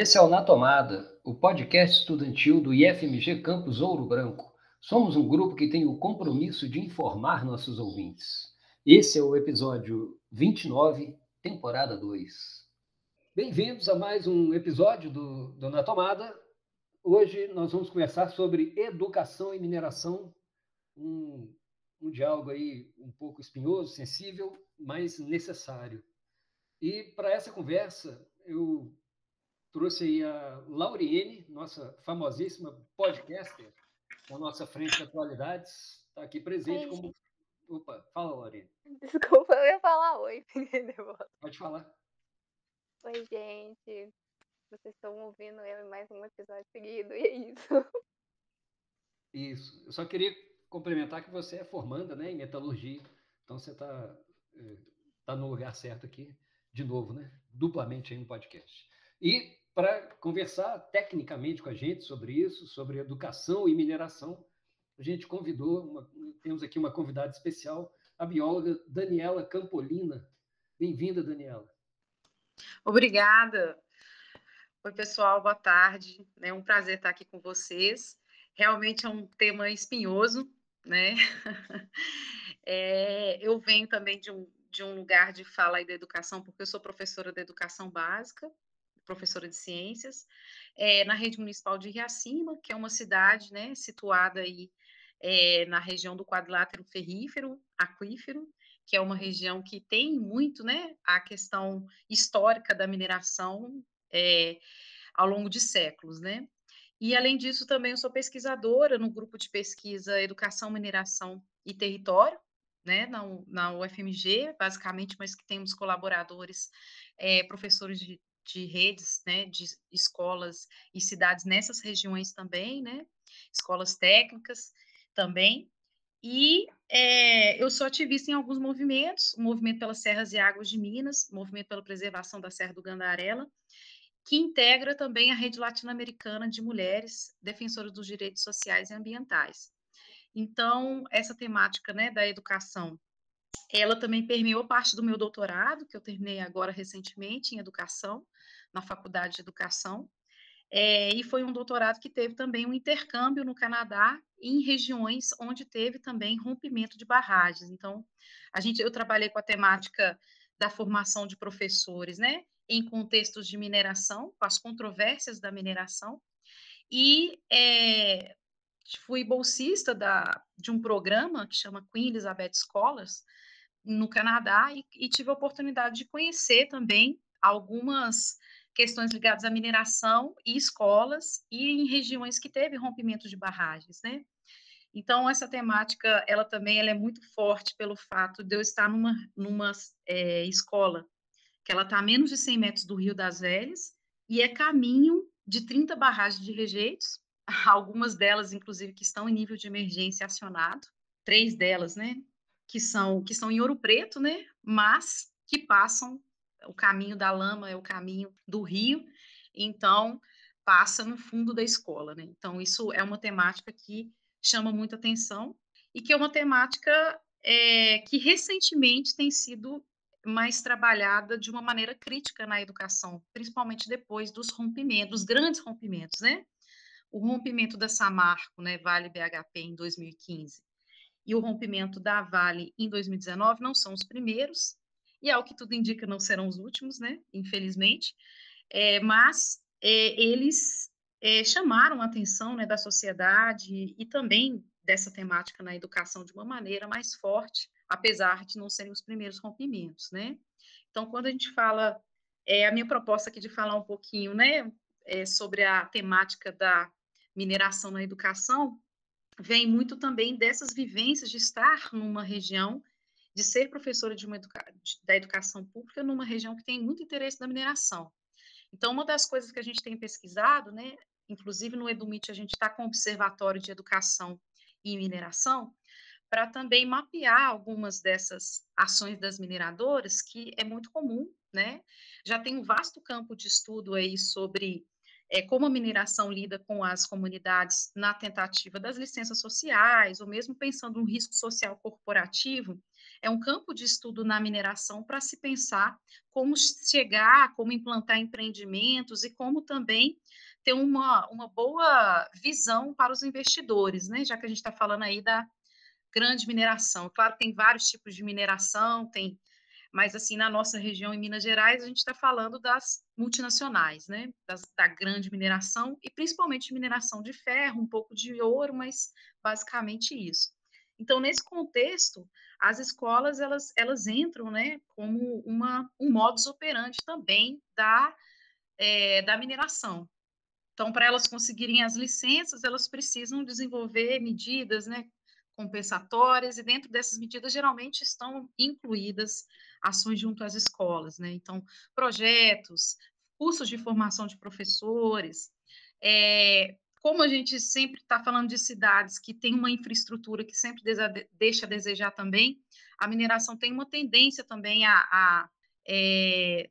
Esse é o Na Tomada, o podcast estudantil do IFMG Campus Ouro Branco. Somos um grupo que tem o compromisso de informar nossos ouvintes. Esse é o episódio 29, temporada 2. Bem-vindos a mais um episódio do, do Na Tomada. Hoje nós vamos conversar sobre educação e mineração, um, um diálogo aí um pouco espinhoso, sensível, mas necessário. E para essa conversa, eu trouxe aí a Lauriene, nossa famosíssima podcaster, na nossa frente de atualidades, está aqui presente como. Opa, fala, Lauriene. Desculpa, eu ia falar oi. Pode falar. Oi, gente. Vocês estão ouvindo eu em mais um episódio seguido, e é isso. Isso. Eu só queria complementar que você é formanda né, em metalurgia, então você está tá no lugar certo aqui, de novo, né? Duplamente aí no podcast. E para conversar tecnicamente com a gente sobre isso, sobre educação e mineração, a gente convidou, uma- temos aqui uma convidada especial, a bióloga Daniela Campolina. Bem-vinda, Daniela. Obrigada. Oi, pessoal, boa tarde. É um prazer estar aqui com vocês. Realmente é um tema espinhoso, né? É, eu venho também de um, de um lugar de fala aí da educação, porque eu sou professora de educação básica, professora de ciências, é, na rede municipal de Riacima, que é uma cidade, né, situada aí é, na região do quadrilátero ferrífero, aquífero, que é uma região que tem muito, né, a questão histórica da mineração é, ao longo de séculos, né? E além disso, também eu sou pesquisadora no grupo de pesquisa Educação, Mineração e Território, né, na, na UFMG, basicamente, mas que temos colaboradores, eh, professores de, de redes, né, de escolas e cidades nessas regiões também, né, escolas técnicas também. E eh, eu sou ativista em alguns movimentos, o Movimento pelas Serras e Águas de Minas, Movimento pela Preservação da Serra do Gandarela, que integra também a Rede Latino-Americana de Mulheres Defensoras dos Direitos Sociais e Ambientais. Então, essa temática né, da educação, ela também permeou parte do meu doutorado, que eu terminei agora recentemente em educação, na Faculdade de Educação, é, e foi um doutorado que teve também um intercâmbio no Canadá, em regiões onde teve também rompimento de barragens. Então, a gente, eu trabalhei com a temática da formação de professores, né, em contextos de mineração, com as controvérsias da mineração, e é, fui bolsista da, de um programa que chama Queen Elizabeth Scholars, no Canadá, e, e tive a oportunidade de conhecer também algumas questões ligadas à mineração e escolas e em regiões que teve rompimento de barragens, né? Então essa temática, ela também ela é muito forte pelo fato de eu estar numa numa eh, escola que ela está a menos de 100 metros do Rio das Velhas e é caminho de 30 barragens de rejeitos, algumas delas inclusive que estão em nível de emergência acionado, três delas, né? Que são que são em Ouro Preto, né? Mas que passam o caminho da lama é o caminho do rio, então passa no fundo da escola, né? Então isso é uma temática que chama muita atenção e que é uma temática é, que recentemente tem sido mais trabalhada de uma maneira crítica na educação, principalmente depois dos rompimentos, dos grandes rompimentos, né? O rompimento da Samarco, né, Vale BHP em 2015, e o rompimento da Vale em 2019 não são os primeiros, e ao que tudo indica não serão os últimos, né? Infelizmente, é, mas é, eles é, chamaram a atenção né, da sociedade e também dessa temática na educação de uma maneira mais forte, apesar de não serem os primeiros rompimentos, né? Então, quando a gente fala, é, a minha proposta aqui de falar um pouquinho, né, é, sobre a temática da mineração na educação, vem muito também dessas vivências de estar numa região, de ser professora de educa da educação pública numa região que tem muito interesse na mineração. Então, uma das coisas que a gente tem pesquisado, né, inclusive no EduMIT a gente está com o Observatório de Educação e Mineração, para também mapear algumas dessas ações das mineradoras, que é muito comum, né? Já tem um vasto campo de estudo aí sobre é, como a mineração lida com as comunidades na tentativa das licenças sociais, ou mesmo pensando no risco social corporativo, é um campo de estudo na mineração para se pensar como chegar, como implantar empreendimentos e como também ter uma, uma boa visão para os investidores, né? Já que a gente está falando aí da grande mineração. Claro, tem vários tipos de mineração, tem, mas assim na nossa região em Minas Gerais a gente está falando das multinacionais, né? Das, da grande mineração e principalmente mineração de ferro, um pouco de ouro, mas basicamente isso. Então, nesse contexto, as escolas elas, elas entram né, como uma, um modus operandi também da, é, da mineração. Então, para elas conseguirem as licenças, elas precisam desenvolver medidas né, compensatórias, e dentro dessas medidas, geralmente estão incluídas ações junto às escolas. Né? Então, projetos, cursos de formação de professores, é, como a gente sempre está falando de cidades que têm uma infraestrutura que sempre deixa a desejar também, a mineração tem uma tendência também a, a é,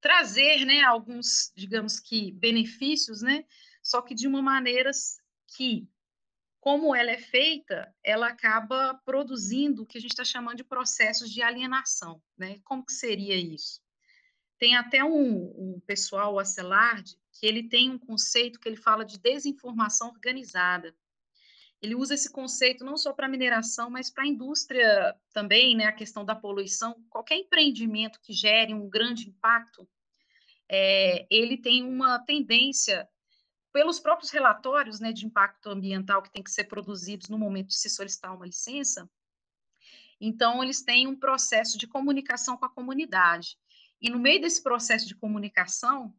trazer né, alguns, digamos que, benefícios, né, só que de uma maneira que, como ela é feita, ela acaba produzindo o que a gente está chamando de processos de alienação. Né? Como que seria isso? Tem até um, um pessoal, o Acelard, que ele tem um conceito que ele fala de desinformação organizada. Ele usa esse conceito não só para mineração, mas para a indústria também, né, a questão da poluição. Qualquer empreendimento que gere um grande impacto, é, ele tem uma tendência, pelos próprios relatórios né, de impacto ambiental que tem que ser produzidos no momento de se solicitar uma licença, então eles têm um processo de comunicação com a comunidade. E no meio desse processo de comunicação,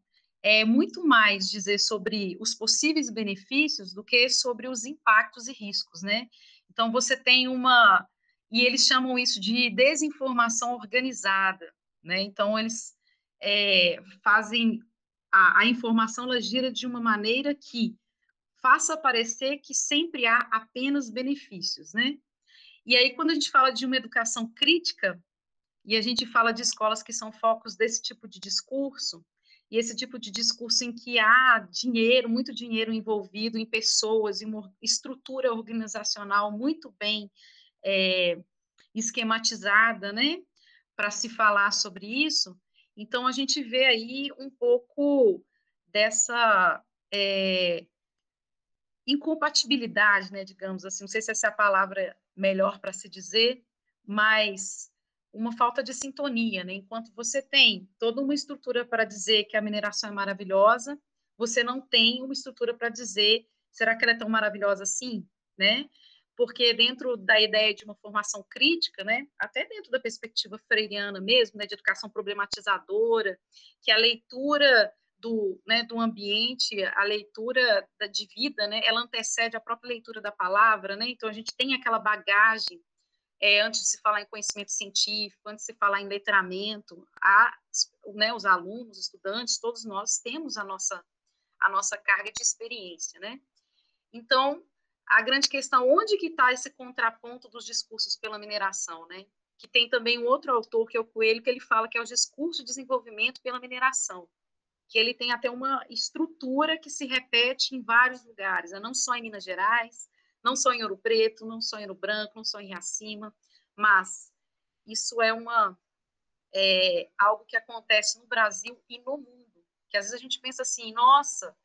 é muito mais dizer sobre os possíveis benefícios do que sobre os impactos e riscos, né? Então você tem uma e eles chamam isso de desinformação organizada, né? Então eles é, fazem a, a informação ela gira de uma maneira que faça parecer que sempre há apenas benefícios, né? E aí quando a gente fala de uma educação crítica e a gente fala de escolas que são focos desse tipo de discurso, e esse tipo de discurso em que há dinheiro, muito dinheiro envolvido em pessoas, em uma estrutura organizacional muito bem é, esquematizada, né, para se falar sobre isso. Então, a gente vê aí um pouco dessa é, incompatibilidade, né, digamos assim, não sei se essa é a palavra melhor para se dizer, mas uma falta de sintonia, né? Enquanto você tem toda uma estrutura para dizer que a mineração é maravilhosa, você não tem uma estrutura para dizer será que ela é tão maravilhosa assim, né? Porque dentro da ideia de uma formação crítica, né, até dentro da perspectiva freiriana mesmo, né, de educação problematizadora, que a leitura do, né, do ambiente, a leitura da, de vida, né, ela antecede a própria leitura da palavra, né? Então a gente tem aquela bagagem é, antes de se falar em conhecimento científico, antes de se falar em letramento, a, né, os alunos, os estudantes, todos nós temos a nossa, a nossa carga de experiência, né? Então, a grande questão, onde que está esse contraponto dos discursos pela mineração, né? Que tem também um outro autor, que é o Coelho, que ele fala que é o discurso de desenvolvimento pela mineração, que ele tem até uma estrutura que se repete em vários lugares, né? não só em Minas Gerais, não só em Ouro Preto, não só em Ouro Branco, não só em Racima, mas isso é uma é, algo que acontece no Brasil e no mundo. Que às vezes a gente pensa assim, nossa,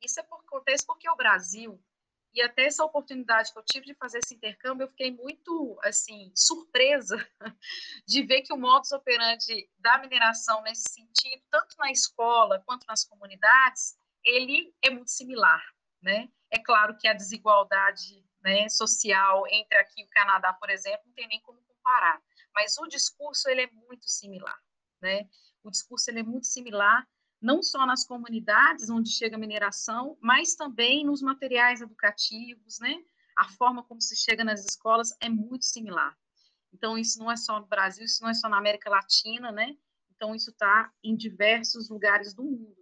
isso é por, acontece porque é o Brasil. E até essa oportunidade que eu tive de fazer esse intercâmbio, eu fiquei muito assim surpresa de ver que o modus operandi da mineração nesse sentido, tanto na escola quanto nas comunidades, ele é muito similar, né? É claro que a desigualdade né, social entre aqui e o Canadá, por exemplo, não tem nem como comparar. Mas o discurso ele é muito similar, né? O discurso ele é muito similar não só nas comunidades onde chega a mineração, mas também nos materiais educativos, né? A forma como se chega nas escolas é muito similar. Então isso não é só no Brasil, isso não é só na América Latina, né? Então isso está em diversos lugares do mundo.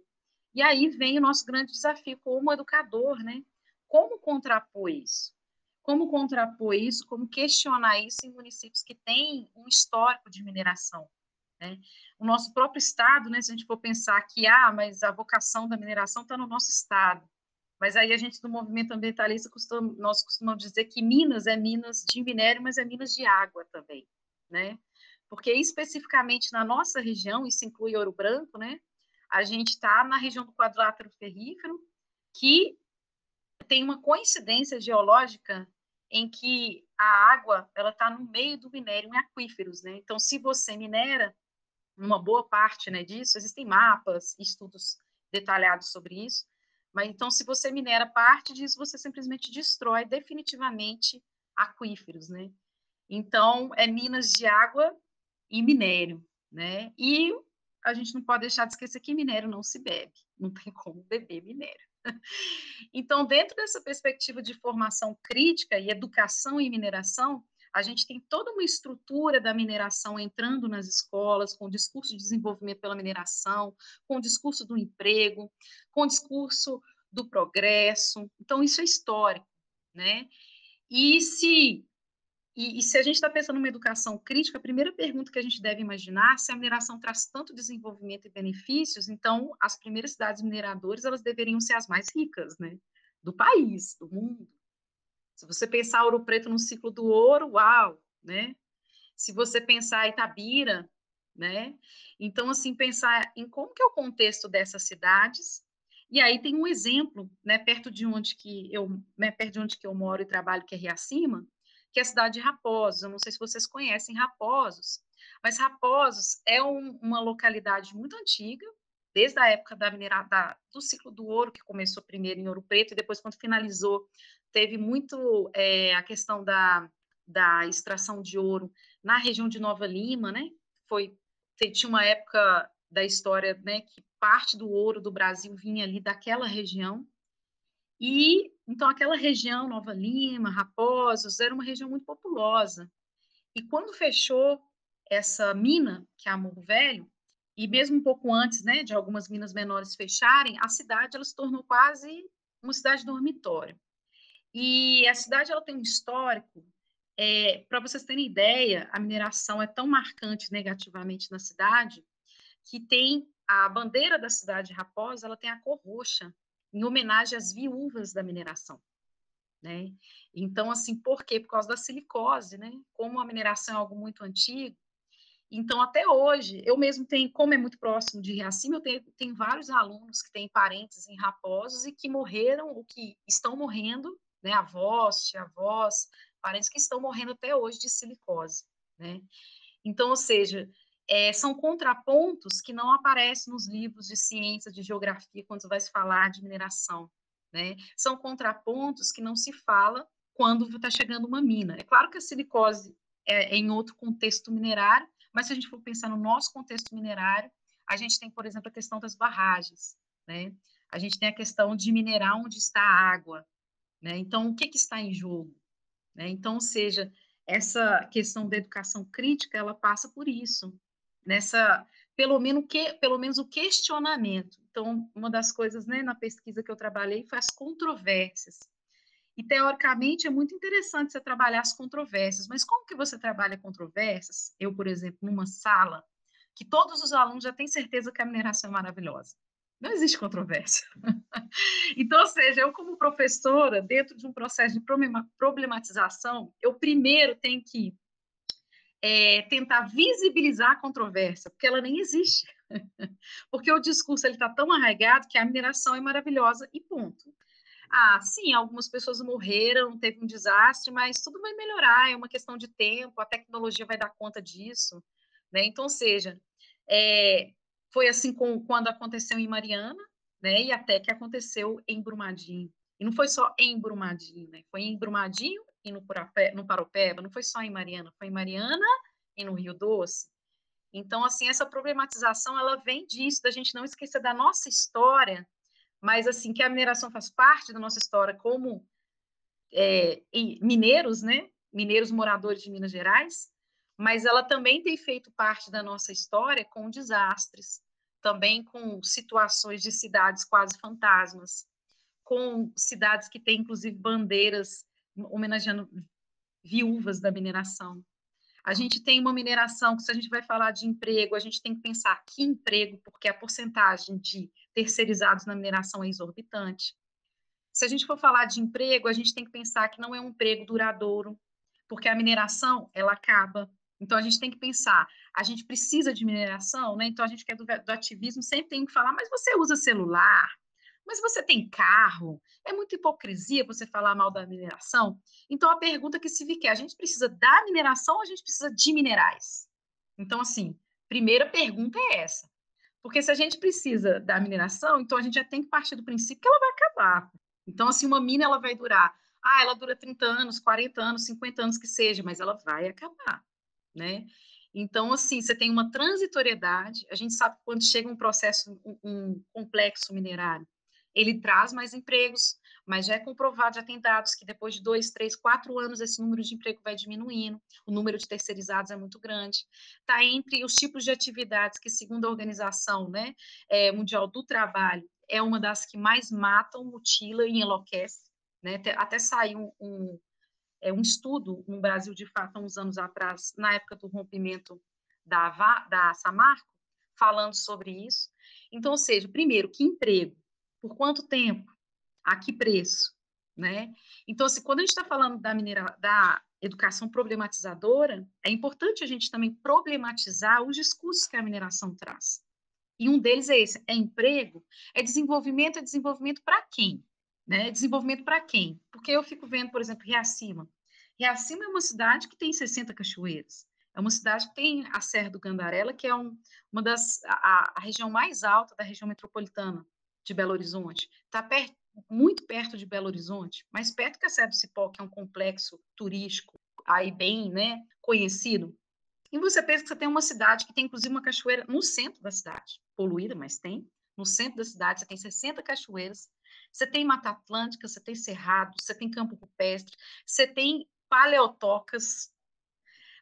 E aí vem o nosso grande desafio como educador, né? Como contrapor isso? Como contrapor isso, como questionar isso em municípios que têm um histórico de mineração. Né? O nosso próprio estado, né, se a gente for pensar que, ah, mas a vocação da mineração está no nosso estado, mas aí a gente do movimento ambientalista, costuma, nós costumamos dizer que Minas é Minas de minério, mas é Minas de água também. né? Porque especificamente na nossa região, isso inclui Ouro Branco, né? A gente está na região do quadrilátero ferrífero, que tem uma coincidência geológica em que a água ela está no meio do minério em aquíferos, né? Então, se você minera uma boa parte, né, disso, existem mapas, estudos detalhados sobre isso. Mas então, se você minera parte disso, você simplesmente destrói definitivamente aquíferos, né? Então, é minas de água e minério, né? E a gente não pode deixar de esquecer que minério não se bebe, não tem como beber minério. Então, dentro dessa perspectiva de formação crítica e educação em mineração, a gente tem toda uma estrutura da mineração entrando nas escolas, com o discurso de desenvolvimento pela mineração, com o discurso do emprego, com o discurso do progresso. Então, isso é histórico, né? E se e, e, se a gente está pensando numa educação crítica, a primeira pergunta que a gente deve imaginar, se a mineração traz tanto desenvolvimento e benefícios, então as primeiras cidades mineradoras elas deveriam ser as mais ricas, né, do país, do mundo. Se você pensar Ouro Preto no ciclo do ouro, uau, né? Se você pensar Itabira, né? Então assim pensar em como que é o contexto dessas cidades. E aí tem um exemplo, né, perto de onde que eu, né, perto de onde que eu moro e trabalho, que é Riacima, que é a cidade de Raposos. Eu não sei se vocês conhecem Raposos, mas Raposos é um, uma localidade muito antiga, desde a época da do ciclo do ouro, que começou primeiro em Ouro Preto, e depois, quando finalizou, teve muito é, a questão da, da extração de ouro na região de Nova Lima, né? Foi, tinha uma época da história, né, que parte do ouro do Brasil vinha ali daquela região, e então aquela região, Nova Lima, Raposos, era uma região muito populosa. E quando fechou essa mina, que é a Morro Velho, e mesmo um pouco antes, né, de algumas minas menores fecharem, a cidade ela se tornou quase uma cidade dormitório. E a cidade ela tem um histórico, é, para vocês terem ideia, a mineração é tão marcante negativamente na cidade que tem a bandeira da cidade de Raposa, ela tem a cor roxa, em homenagem às viúvas da mineração. Né? Então, assim, por quê? Por causa da silicose, né? Como a mineração é algo muito antigo, então, até hoje, eu mesmo tenho, como é muito próximo de Riacima, eu tenho, tenho vários alunos que têm parentes em Raposos e que morreram, ou que estão morrendo, né? Avós, tia-avós, parentes que estão morrendo até hoje de silicose, né? Então, ou seja, é, são contrapontos que não aparecem nos livros de ciência, de geografia, quando vai se falar de mineração. Né? São contrapontos que não se fala quando está chegando uma mina. É claro que a silicose é, é em outro contexto minerário, mas se a gente for pensar no nosso contexto minerário, a gente tem, por exemplo, a questão das barragens, né? A gente tem a questão de minerar onde está a água, né? Então, o que, que está em jogo? Né? Então, ou seja, essa questão da educação crítica, ela passa por isso, nessa pelo menos que pelo menos o questionamento. Então, uma das coisas, né, na pesquisa que eu trabalhei foi as controvérsias. E teoricamente é muito interessante você trabalhar as controvérsias, mas como que você trabalha controvérsias? Eu, por exemplo, numa sala que todos os alunos já têm certeza que a mineração é maravilhosa. Não existe controvérsia. então, ou seja, eu como professora, dentro de um processo de problematização, eu primeiro tenho que é, tentar visibilizar a controvérsia, porque ela nem existe. porque o discurso está tão arraigado que a mineração é maravilhosa e ponto. Ah, sim, algumas pessoas morreram, teve um desastre, mas tudo vai melhorar, é uma questão de tempo, a tecnologia vai dar conta disso. Né? Então, ou seja, é, foi assim com, quando aconteceu em Mariana, né? e até que aconteceu em Brumadinho. E não foi só em Brumadinho, né? foi em Brumadinho e no, Purapé, no Paropeba, não foi só em Mariana, foi em Mariana e no Rio Doce. Então, assim, essa problematização, ela vem disso, da gente não esquecer da nossa história, mas, assim, que a mineração faz parte da nossa história como é, mineiros, né? Mineiros moradores de Minas Gerais, mas ela também tem feito parte da nossa história com desastres, também com situações de cidades quase fantasmas, com cidades que têm, inclusive, bandeiras homenageando viúvas da mineração. A gente tem uma mineração que, se a gente vai falar de emprego, a gente tem que pensar que emprego, porque a porcentagem de terceirizados na mineração é exorbitante. Se a gente for falar de emprego, a gente tem que pensar que não é um emprego duradouro, porque a mineração ela acaba, Então a gente tem que pensar, a gente precisa de mineração, né? Então a gente quer do, do ativismo sempre tem que falar, mas você usa celular, mas você tem carro, é muita hipocrisia você falar mal da mineração. Então a pergunta que se fica é: a gente precisa da mineração ou a gente precisa de minerais? Então, assim, primeira pergunta é essa. Porque se a gente precisa da mineração, então a gente já tem que partir do princípio que ela vai acabar. Então, assim, uma mina ela vai durar, ah, ela dura 30 anos, 40 anos, 50 anos que seja, mas ela vai acabar né? Então, assim, você tem uma transitoriedade, a gente sabe que quando chega um processo, um, um complexo minerário, ele traz mais empregos, mas já é comprovado, já tem dados que depois de dois, três, quatro anos esse número de emprego vai diminuindo, o número de terceirizados é muito grande. Está entre os tipos de atividades que, segundo a Organização né, é, Mundial do Trabalho, é uma das que mais matam, mutila e enlouquece. Né? Até, saiu um, é, um estudo no Brasil, de fato, há uns anos atrás, na época do rompimento da, da Samarco, falando sobre isso. Então, ou seja, primeiro, que emprego? Por quanto tempo? A que preço? Né? Então, assim, quando a gente está falando da, minera, da educação problematizadora, é importante a gente também problematizar os discursos que a mineração traz. E um deles é esse: é emprego, é desenvolvimento, é desenvolvimento para quem? Né? Desenvolvimento para quem? Porque eu fico vendo, por exemplo, Riacima. Riacima é uma cidade que tem 60 cachoeiras. É uma cidade que tem a Serra do Gandarela, que é um, uma das a, a, região mais alta da região metropolitana de Belo Horizonte. Está muito perto de Belo Horizonte, mais perto que a Serra do Cipó, que é um complexo turístico aí bem, né, conhecido. E você pensa que você tem uma cidade que tem inclusive uma cachoeira no centro da cidade, poluída, mas tem. No centro da cidade você tem 60 cachoeiras, você tem Mata Atlântica, você tem Cerrado, você tem Campo Rupestre, você tem paleotocas,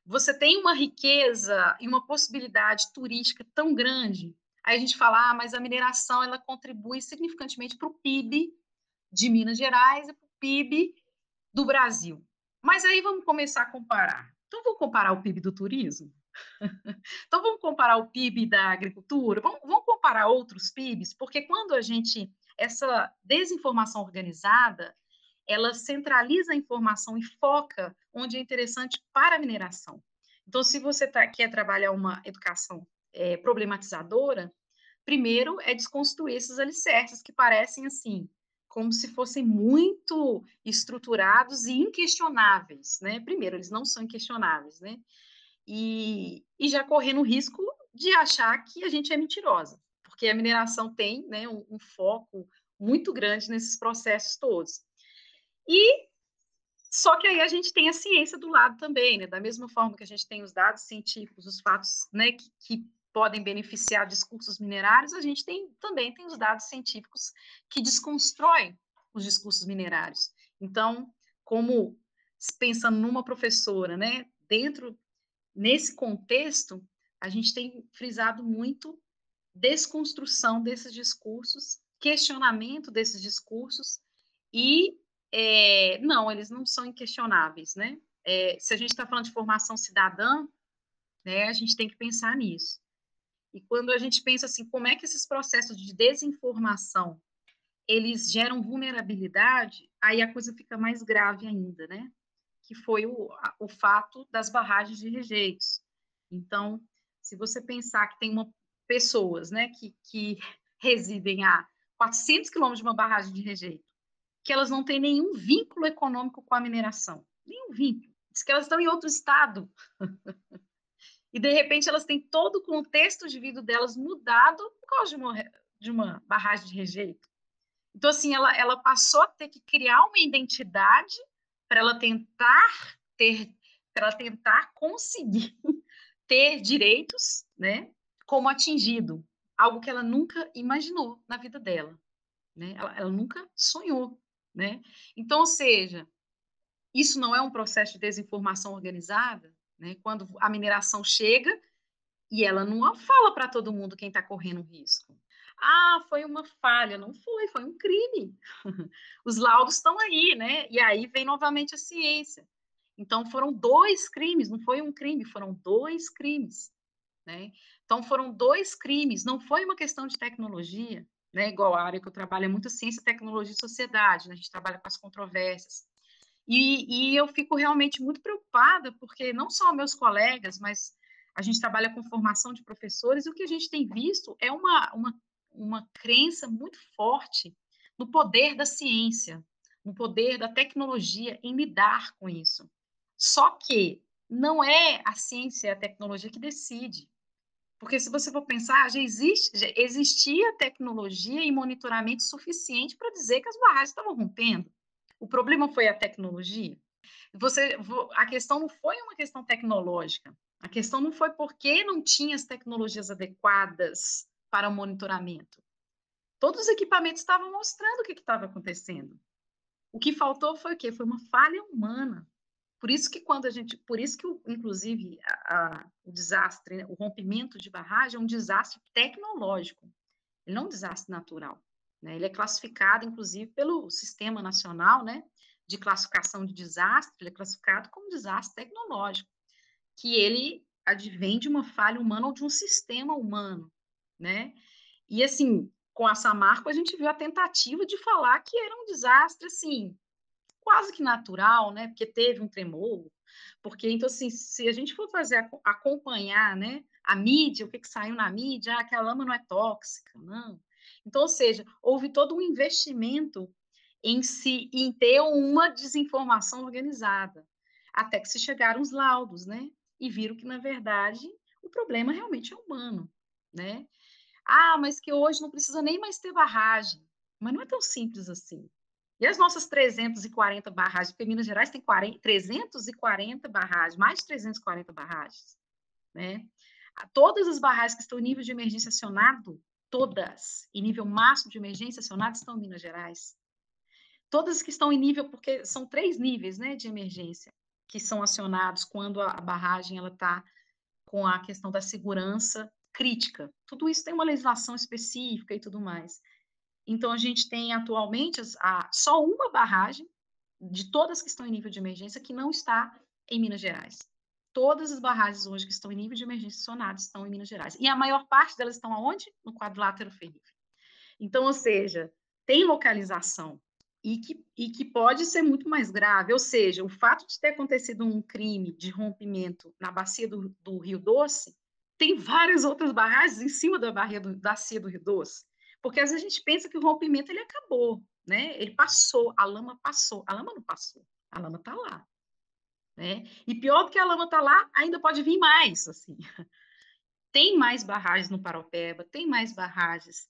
você tem uma riqueza e uma possibilidade turística tão grande. Aí a gente fala, ah, mas a mineração ela contribui significantemente para o PIB de Minas Gerais e para o PIB do Brasil. Mas aí vamos começar a comparar. Então vamos comparar o PIB do turismo? então vamos comparar o PIB da agricultura? Vamos, vamos comparar outros PIBs? Porque quando a gente essa desinformação organizada, ela centraliza a informação e foca onde é interessante para a mineração. Então, se você tá, quer trabalhar uma educação é, problematizadora, primeiro é desconstruir esses alicerces que parecem assim, como se fossem muito estruturados e inquestionáveis, né? Primeiro, eles não são inquestionáveis, né? E, e já correndo o risco de achar que a gente é mentirosa porque a mineração tem né, um, um foco muito grande nesses processos todos. E só que aí a gente tem a ciência do lado também, né? Da mesma forma que a gente tem os dados científicos, os fatos, né, que, que podem beneficiar discursos minerários, a gente tem também tem os dados científicos que desconstroem os discursos minerários. Então, como pensando numa professora, né, dentro nesse contexto, a gente tem frisado muito desconstrução desses discursos, questionamento desses discursos e é, não, eles não são inquestionáveis, né? É, se a gente está falando de formação cidadã, né, a gente tem que pensar nisso. E quando a gente pensa assim, como é que esses processos de desinformação eles geram vulnerabilidade, aí a coisa fica mais grave ainda, né? Que foi o, o fato das barragens de rejeitos. Então, se você pensar que tem uma, pessoas né, que, que residem a 400 quilômetros de uma barragem de rejeito, que elas não têm nenhum vínculo econômico com a mineração. Nenhum vínculo. Diz que elas estão em outro estado. e, de repente, elas têm todo o contexto de vida delas mudado por causa de uma, de uma barragem de rejeito. Então, assim, ela, ela passou a ter que criar uma identidade para ela tentar ter, para ela tentar conseguir ter direitos, né? como atingido, algo que ela nunca imaginou na vida dela, né? Ela, ela nunca sonhou, né? Então, ou seja, isso não é um processo de desinformação organizada, né? Quando a mineração chega e ela não fala para todo mundo quem está correndo risco. Ah, foi uma falha, não foi, foi um crime. Os laudos estão aí, né? E aí vem novamente a ciência. Então foram dois crimes, não foi um crime, foram dois crimes, né? Então, foram dois crimes, não foi uma questão de tecnologia, né? igual a área que eu trabalho, é muito ciência, tecnologia e sociedade, né? a gente trabalha com as controvérsias. E, e eu fico realmente muito preocupada, porque não só meus colegas, mas a gente trabalha com formação de professores, e o que a gente tem visto é uma, uma, uma crença muito forte no poder da ciência, no poder da tecnologia em lidar com isso. Só que não é a ciência e a tecnologia que decide. Porque se você for pensar, já, existe, já existia tecnologia e monitoramento suficiente para dizer que as barragens estavam rompendo. O problema foi a tecnologia. Você, a questão não foi uma questão tecnológica. A questão não foi porque não tinha as tecnologias adequadas para o monitoramento. Todos os equipamentos estavam mostrando o que estava acontecendo. O que faltou foi o quê? Foi uma falha humana. Por isso que quando a gente, por isso que inclusive a, a, o desastre, né, o rompimento de barragem é um desastre tecnológico. Ele não é um desastre natural. Né? Ele é classificado, inclusive, pelo Sistema Nacional, né, de classificação de desastre. Ele é classificado como desastre tecnológico, que ele advém de uma falha humana ou de um sistema humano, né? E assim, com a Samarco, a gente viu a tentativa de falar que era um desastre, assim, quase que natural, né? Porque teve um tremor. Porque, então, assim, se a gente for fazer, acompanhar, né? A mídia, o que, que saiu na mídia, ah, que a lama não é tóxica, não. Então, ou seja, houve todo um investimento em se em ter uma desinformação organizada, até que se chegaram os laudos, né? E viram que, na verdade, o problema realmente é humano, né? Ah, mas que hoje não precisa nem mais ter barragem. Mas não é tão simples assim. E as nossas 340 barragens, porque Minas Gerais tem 40, 340 barragens, mais de 340 barragens, né? Todas as barragens que estão em nível de emergência acionado, todas, em nível máximo de emergência acionado, estão em Minas Gerais. Todas que estão em nível, porque são três níveis, né, de emergência, que são acionados quando a barragem está com a questão da segurança crítica. Tudo isso tem uma legislação específica e tudo mais. Então, a gente tem atualmente a, só uma barragem de todas que estão em nível de emergência que não está em Minas Gerais. Todas as barragens hoje que estão em nível de emergência sonadas estão em Minas Gerais. E a maior parte delas estão aonde? No quadrilátero ferrífero. Então, ou seja, tem localização e que, e que pode ser muito mais grave. Ou seja, o fato de ter acontecido um crime de rompimento na bacia do, do Rio Doce tem várias outras barragens em cima da, barreira do, da cia do Rio Doce. Porque às vezes a gente pensa que o rompimento ele acabou, né? Ele passou, a lama passou. A lama não passou, a lama está lá. Né? E pior do que a lama está lá, ainda pode vir mais, assim. Tem mais barragens no Paropeba, tem mais barragens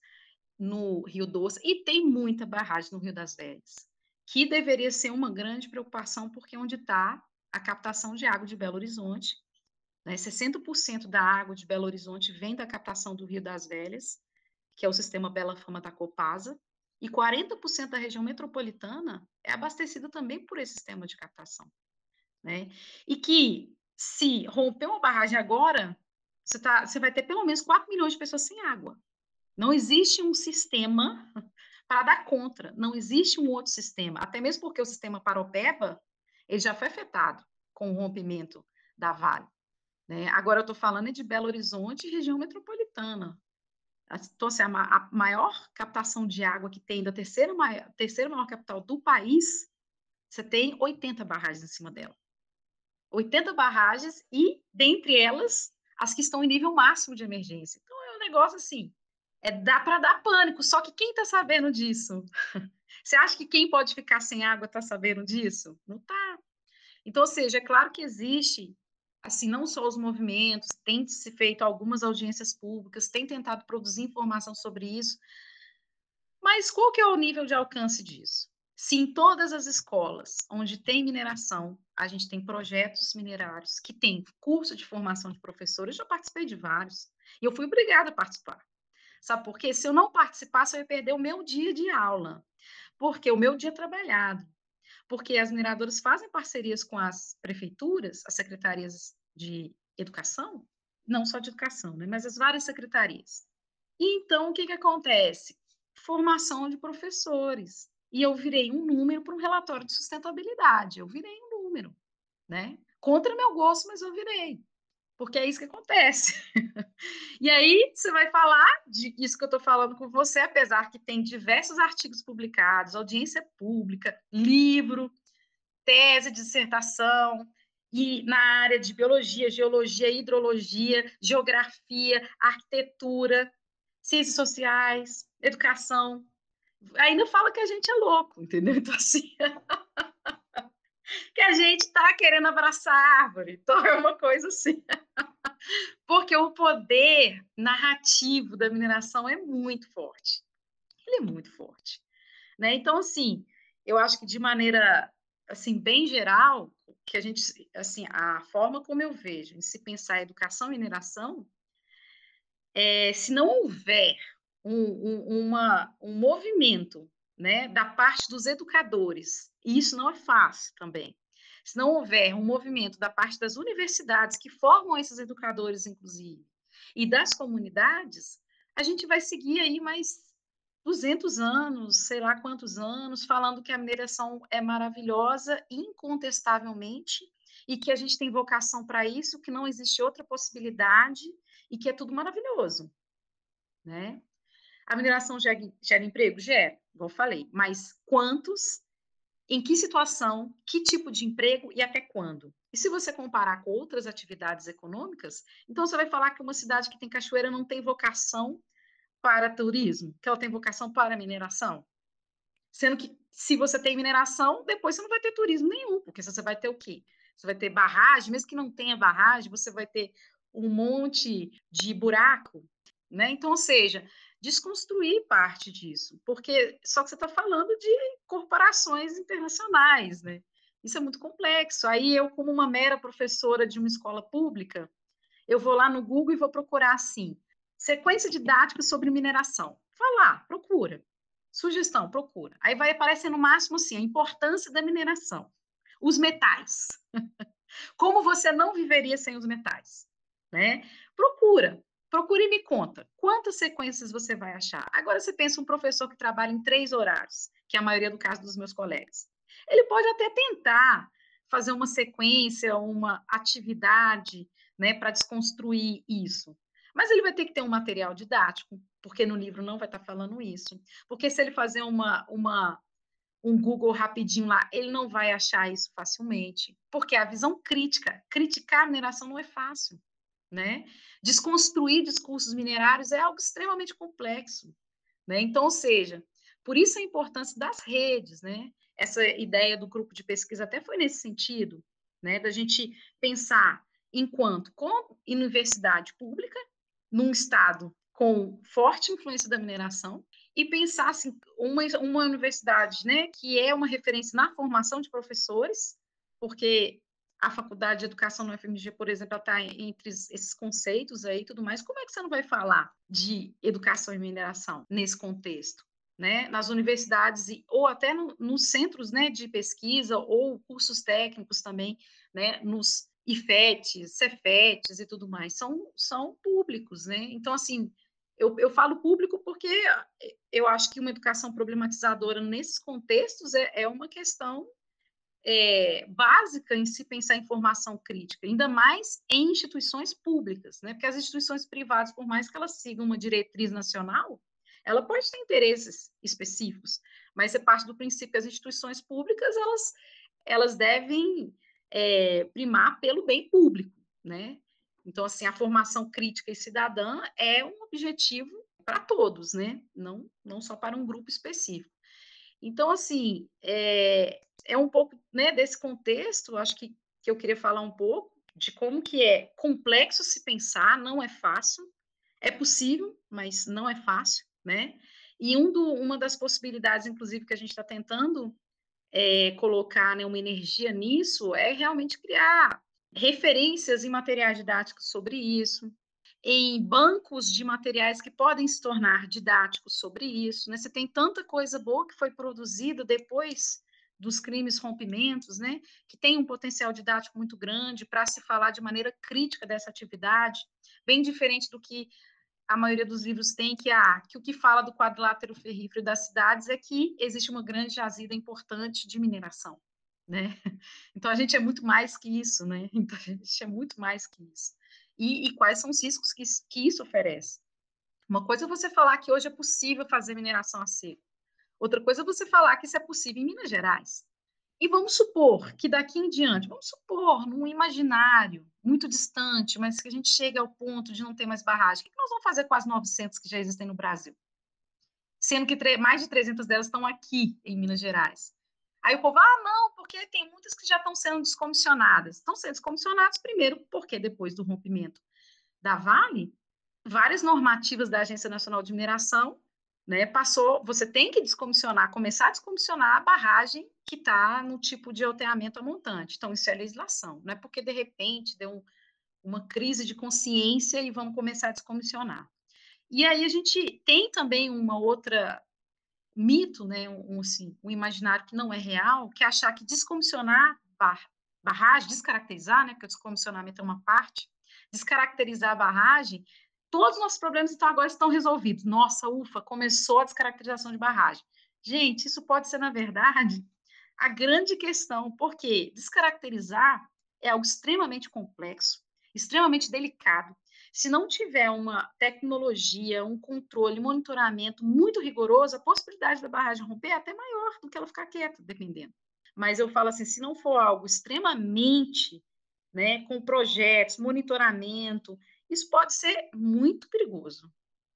no Rio Doce e tem muita barragem no Rio das Velhas, que deveria ser uma grande preocupação, porque é onde está a captação de água de Belo Horizonte né? 60% da água de Belo Horizonte vem da captação do Rio das Velhas, que é o sistema Bela Fama da Copasa, e 40% da região metropolitana é abastecida também por esse sistema de captação. Né? E que, se romper uma barragem agora, você, tá, você vai ter pelo menos 4 milhões de pessoas sem água. Não existe um sistema para dar contra, não existe um outro sistema, até mesmo porque o sistema Paropeba ele já foi afetado com o rompimento da Vale. Né? Agora eu estou falando de Belo Horizonte e região metropolitana. Então, assim, a, a, maior captação de água que tem da terceira maior, terceira maior capital do país, você tem 80 barragens em cima dela. 80 barragens e, dentre elas, as que estão em nível máximo de emergência. Então, é um negócio assim, é dá para dar pânico, só que quem está sabendo disso? Você acha que quem pode ficar sem água está sabendo disso? Não está. Então, ou seja, é claro que existe assim, não só os movimentos, tem se feito algumas audiências públicas, tem tentado produzir informação sobre isso, mas qual que é o nível de alcance disso? Se em todas as escolas onde tem mineração, a gente tem projetos minerários que tem curso de formação de professores, eu já participei de vários, e eu fui obrigada a participar. Sabe por quê? Se eu não participasse, eu ia perder o meu dia de aula, porque o meu dia trabalhado, porque as mineradoras fazem parcerias com as prefeituras, as secretarias de educação, não só de educação, né, mas as várias secretarias. E então, o que, que acontece? Formação de professores. E eu virei um número para um relatório de sustentabilidade. Eu virei um número, né? Contra meu gosto, mas eu virei. Porque é isso que acontece. e aí, você vai falar de isso que eu estou falando com você, apesar que tem diversos artigos publicados, audiência pública, livro. tese, dissertação, e na área de biologia, geologia, hidrologia, geografia, arquitetura, ciências sociais, educação. Ainda fala que a gente é louco, entendeu? Então, assim, que a gente está querendo abraçar a árvore. Então, é uma coisa assim. Porque o poder narrativo da mineração é muito forte. Ele é muito forte. Né? Então, assim, eu acho que de maneira assim bem geral, que a gente, assim, a forma como eu vejo em se pensar educação e mineração, é, se não houver um, um, uma, um movimento né, da parte dos educadores, e isso não é fácil também, se não houver um movimento da parte das universidades que formam esses educadores, inclusive, e das comunidades, a gente vai seguir aí mais 200 anos, sei lá quantos anos, falando que a mineração é maravilhosa, incontestavelmente, e que a gente tem vocação para isso, que não existe outra possibilidade e que é tudo maravilhoso, né? A mineração gera, gera emprego? Gera, igual falei, mas quantos, em que situação, que tipo de emprego e até quando? E se você comparar com outras atividades econômicas, então você vai falar que uma cidade que tem cachoeira não tem vocação para turismo, que ela tem vocação para mineração. Sendo que se você tem mineração, depois você não vai ter turismo nenhum, porque você vai ter o quê? Você vai ter barragem, mesmo que não tenha barragem, você vai ter um monte de buraco, né? Então, ou seja, desconstruir parte disso, porque só que você está falando de corporações internacionais, né? Isso é muito complexo. Aí eu, como uma mera professora de uma escola pública, eu vou lá no Google e vou procurar assim, Sequência didática sobre mineração. Lá, procura. Sugestão, procura. Aí vai aparecer no máximo assim, a importância da mineração. Os metais. Como você não viveria sem os metais? Né? Procura. Procura e me conta. Quantas sequências você vai achar? Agora você pensa um professor que trabalha em três horários, que é a maioria do caso dos meus colegas. Ele pode até tentar fazer uma sequência, uma atividade, né, para desconstruir isso. Mas ele vai ter que ter um material didático, porque no livro não vai estar falando isso. Porque se ele fazer uma, uma, um Google rapidinho lá, ele não vai achar isso facilmente. Porque a visão crítica, criticar a mineração não é fácil. Né? Desconstruir discursos minerários é algo extremamente complexo. Né? Então, ou seja, por isso a importância das redes, né? Essa ideia do grupo de pesquisa até foi nesse sentido, né? Da gente pensar enquanto com universidade pública num estado com forte influência da mineração e pensar assim, uma, uma universidade né, que é uma referência na formação de professores, porque a faculdade de educação no FMG, por exemplo, está entre esses conceitos aí e tudo mais. Como é que você não vai falar de educação e mineração nesse contexto? Né? Nas universidades e, ou até no, nos centros né, de pesquisa ou cursos técnicos também, né, nos IFETs, Cefetes e tudo mais, são, são públicos, né? Então, assim, eu, eu falo público porque eu acho que uma educação problematizadora nesses contextos é, é uma questão é, básica em se pensar em formação crítica, ainda mais em instituições públicas, né? Porque as instituições privadas, por mais que elas sigam uma diretriz nacional, ela pode ter interesses específicos, mas é parte do princípio que as instituições públicas elas, elas devem é, primar pelo bem público, né? Então, assim, a formação crítica e cidadã é um objetivo para todos, né? Não, não só para um grupo específico. Então, assim, é, é um pouco né, desse contexto, acho que, que eu queria falar um pouco de como que é complexo se pensar, não é fácil, é possível, mas não é fácil, né? E um do, uma das possibilidades, inclusive, que a gente está tentando é, colocar né, uma energia nisso é realmente criar referências em materiais didáticos sobre isso, em bancos de materiais que podem se tornar didáticos sobre isso. Né? Você tem tanta coisa boa que foi produzida depois dos crimes rompimentos, né, que tem um potencial didático muito grande para se falar de maneira crítica dessa atividade, bem diferente do que a maioria dos livros tem, que, ah, que o que fala do quadrilátero ferrífero das cidades é que existe uma grande jazida importante de mineração, né? Então, a gente é muito mais que isso, né? Então, a gente é muito mais que isso. E, e quais são os riscos que, que isso oferece? Uma coisa é você falar que hoje é possível fazer mineração a seco. Outra coisa é você falar que isso é possível em Minas Gerais. E vamos supor que daqui em diante, vamos supor, num imaginário muito distante, mas que a gente chegue ao ponto de não ter mais barragem, o que nós vamos fazer com as 900 que já existem no Brasil? Sendo que mais de 300 delas estão aqui, em Minas Gerais. Aí o povo, ah, não, porque tem muitas que já estão sendo descomissionadas. Estão sendo descomissionadas, primeiro, porque depois do rompimento da Vale, várias normativas da Agência Nacional de Mineração né, passou, você tem que descomissionar, começar a descomissionar a barragem que está no tipo de alteamento a montante. Então, isso é legislação, não é porque de repente deu um, uma crise de consciência e vamos começar a descomissionar. E aí a gente tem também uma outra mito, né, um, assim, um imaginário que não é real, que é achar que descomissionar bar, barragem, descaracterizar, né, porque o descomissionamento é uma parte, descaracterizar a barragem todos os nossos problemas agora estão resolvidos. Nossa, ufa, começou a descaracterização de barragem. Gente, isso pode ser, na verdade, a grande questão, porque descaracterizar é algo extremamente complexo, extremamente delicado. Se não tiver uma tecnologia, um controle, monitoramento muito rigoroso, a possibilidade da barragem romper é até maior do que ela ficar quieta, dependendo. Mas eu falo assim, se não for algo extremamente, né, com projetos, monitoramento, isso pode ser muito perigoso,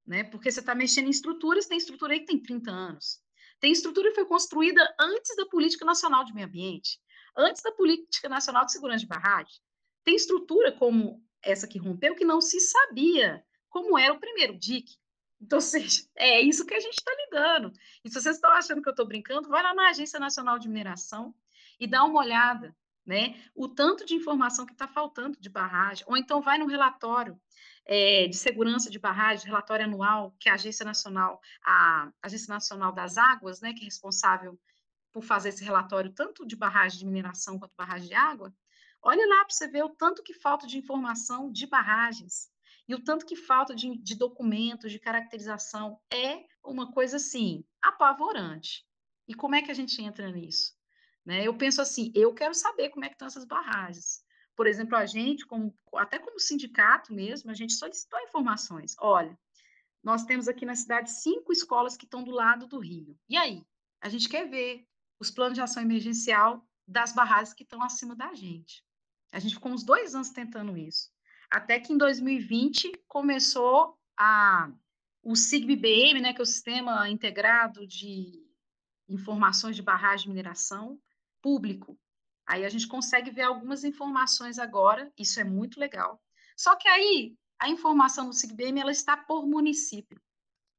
né? Porque você está mexendo em estruturas, tem estrutura aí que tem 30 anos. Tem estrutura que foi construída antes da Política Nacional de Meio Ambiente, antes da Política Nacional de Segurança de Barragem. Tem estrutura como essa que rompeu que não se sabia como era o primeiro DIC. Então, seja, é isso que a gente está lidando. E se vocês estão achando que eu estou brincando, vai lá na Agência Nacional de Mineração e dá uma olhada né? O tanto de informação que está faltando de barragem, ou então vai no relatório é, de segurança de barragem, relatório anual que a Agência Nacional, a Agência Nacional das Águas, né, que é responsável por fazer esse relatório tanto de barragem de mineração quanto barragem de água, olha lá para você ver o tanto que falta de informação de barragens e o tanto que falta de, de documentos, de caracterização, é uma coisa assim apavorante. E como é que a gente entra nisso? Né? Eu penso assim, eu quero saber como é que estão essas barragens. Por exemplo, a gente, como, até como sindicato mesmo, a gente solicitou informações. Olha, nós temos aqui na cidade cinco escolas que estão do lado do rio. E aí? A gente quer ver os planos de ação emergencial das barragens que estão acima da gente. A gente ficou uns dois anos tentando isso. Até que em 2020 começou a, o SIGBM, né, que é o Sistema Integrado de Informações de Barragem de Mineração, público. Aí a gente consegue ver algumas informações agora, isso é muito legal. Só que aí a informação do SIGBM ela está por município.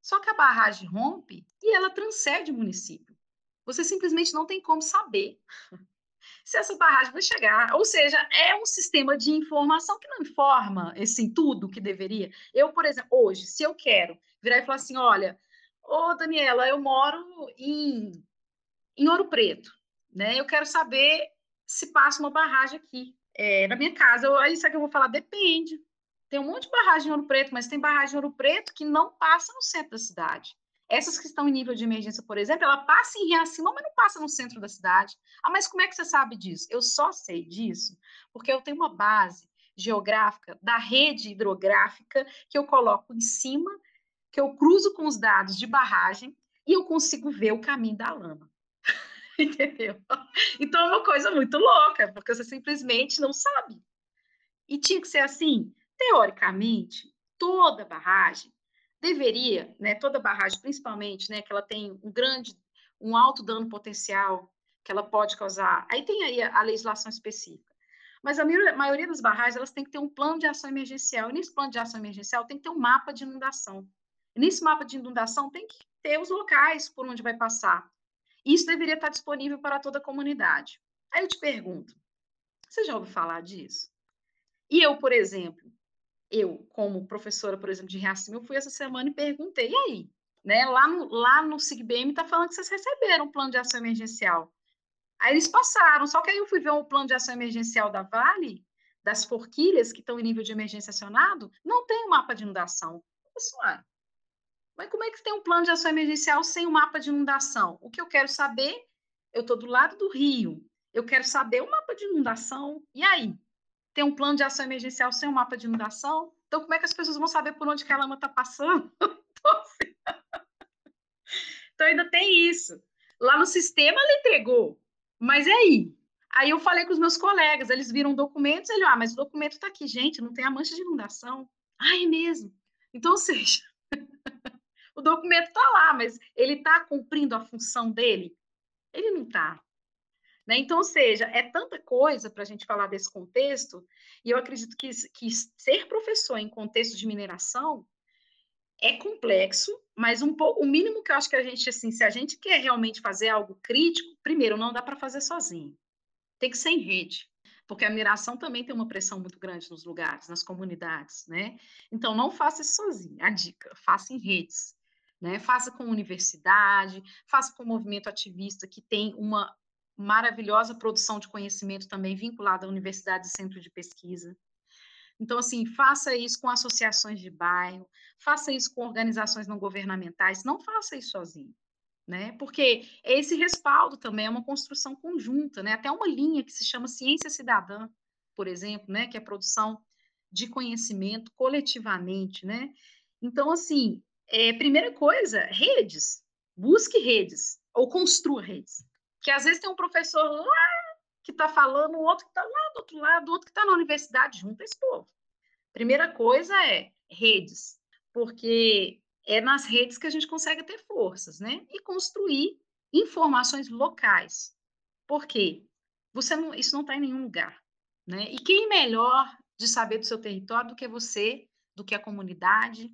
Só que a barragem rompe e ela transcende o município. Você simplesmente não tem como saber se essa barragem vai chegar. Ou seja, é um sistema de informação que não informa assim, tudo que deveria. Eu, por exemplo, hoje, se eu quero virar e falar assim: olha, ô Daniela, eu moro em, em Ouro Preto né? Eu quero saber se passa uma barragem aqui. É, na minha casa, eu, isso aqui eu vou falar, depende. Tem um monte de barragem em Ouro Preto, mas tem barragem em Ouro Preto que não passa no centro da cidade. Essas que estão em nível de emergência, por exemplo, ela passa em Riacima, mas não passa no centro da cidade. Ah, mas como é que você sabe disso? Eu só sei disso porque eu tenho uma base geográfica da rede hidrográfica que eu coloco em cima, que eu cruzo com os dados de barragem e eu consigo ver o caminho da lama. entendeu? Então é uma coisa muito louca, porque você simplesmente não sabe. E tinha que ser assim, teoricamente, toda barragem deveria, né, toda barragem, principalmente, né, que ela tem um grande, um alto dano potencial que ela pode causar. Aí tem aí a, a legislação específica. Mas a maioria, das barragens, elas têm que ter um plano de ação emergencial. E nesse plano de ação emergencial tem que ter um mapa de inundação. E nesse mapa de inundação tem que ter os locais por onde vai passar isso deveria estar disponível para toda a comunidade. Aí eu te pergunto, você já ouviu falar disso? E eu, por exemplo, eu, como professora, por exemplo, de Reacima, eu fui essa semana e perguntei, e aí? Né, lá no, lá no SIGBM está falando que vocês receberam um plano de ação emergencial. Aí eles passaram, só que aí eu fui ver o plano de ação emergencial da Vale, das forquilhas que estão em nível de emergência acionado, não tem um mapa de inundação. Pessoal, mas como é que tem um plano de ação emergencial sem um mapa de inundação? O que eu quero saber, eu estou do lado do rio, eu quero saber o mapa de inundação. E aí? Tem um plano de ação emergencial sem um mapa de inundação? Então, como é que as pessoas vão saber por onde que a lama está passando? então, ainda tem isso. Lá no sistema, ele entregou. Mas é aí. Aí eu falei com os meus colegas, eles viram documentos, ele, ah, mas o documento está aqui, gente, não tem a mancha de inundação. Ah, é mesmo? Então, ou seja, o documento está lá, mas ele está cumprindo a função dele? Ele não está. Né? Então, ou seja, é tanta coisa para a gente falar desse contexto, e eu acredito que, que ser professor em contexto de mineração é complexo, mas um pouco, o mínimo que eu acho que a gente, assim, se a gente quer realmente fazer algo crítico, primeiro, não dá para fazer sozinho. Tem que ser em rede, porque a mineração também tem uma pressão muito grande nos lugares, nas comunidades, né? Então, não faça isso sozinho. A dica, faça em redes. Né? Faça com universidade, faça com movimento ativista, que tem uma maravilhosa produção de conhecimento também vinculada à universidade e centro de pesquisa. Então, assim, faça isso com associações de bairro, faça isso com organizações não governamentais, não faça isso sozinho, né? Porque esse respaldo também é uma construção conjunta, né? Até uma linha que se chama ciência cidadã, por exemplo, né? Que é a produção de conhecimento coletivamente, né? Então, assim, é, primeira coisa, redes. Busque redes, ou construa redes. Que às vezes tem um professor lá que está falando, o outro que está lá do outro lado, outro que está na universidade, junto a esse povo. Primeira coisa é redes, porque é nas redes que a gente consegue ter forças, né? E construir informações locais. Por quê? Você não, isso não está em nenhum lugar, né? E quem melhor de saber do seu território do que você, do que a comunidade,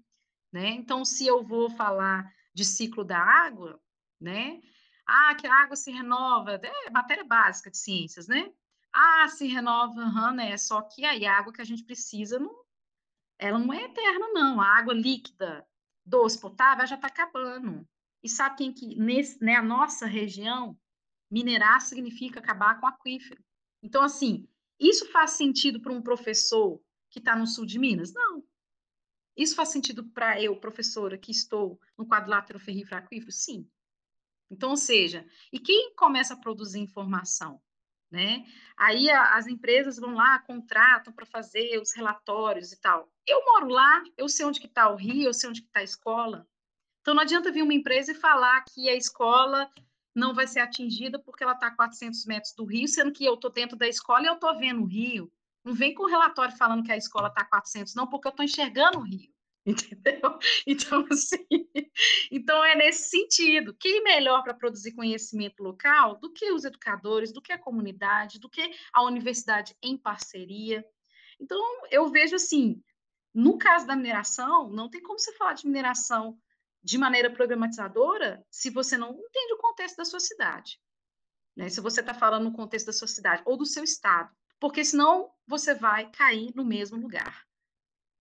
né? Então, se eu vou falar de ciclo da água, né? Ah, que a água se renova, é matéria básica de ciências, né? Ah, se renova, uhum, né? Só que aí a água que a gente precisa, não, ela não é eterna, não. A água líquida, doce, potável, já está acabando. E sabe quem que, nesse, né, a nossa região, minerar significa acabar com o aquífero. Então, assim, isso faz sentido para um professor que está no sul de Minas? Não. Isso faz sentido para eu, professora, que estou no quadrilátero ferrífero aquífero? Sim. Então, ou seja, e quem começa a produzir informação? Né? Aí a, as empresas vão lá, contratam para fazer os relatórios e tal. Eu moro lá, eu sei onde que está o rio, eu sei onde que está a escola. Então não adianta vir uma empresa e falar que a escola não vai ser atingida porque ela está a 400 metros do rio, sendo que eu estou dentro da escola e eu estou vendo o rio. Não vem com o relatório falando que a escola está a 400, não, porque eu estou enxergando o rio. entendeu? Então, assim, então é nesse sentido. Quem melhor para produzir conhecimento local do que os educadores, do que a comunidade, do que a universidade em parceria? Então, eu vejo assim, no caso da mineração, não tem como você falar de mineração de maneira programatizadora se você não entende o contexto da sua cidade. Né? Se você está falando no contexto da sua cidade ou do seu estado. Porque senão você vai cair no mesmo lugar.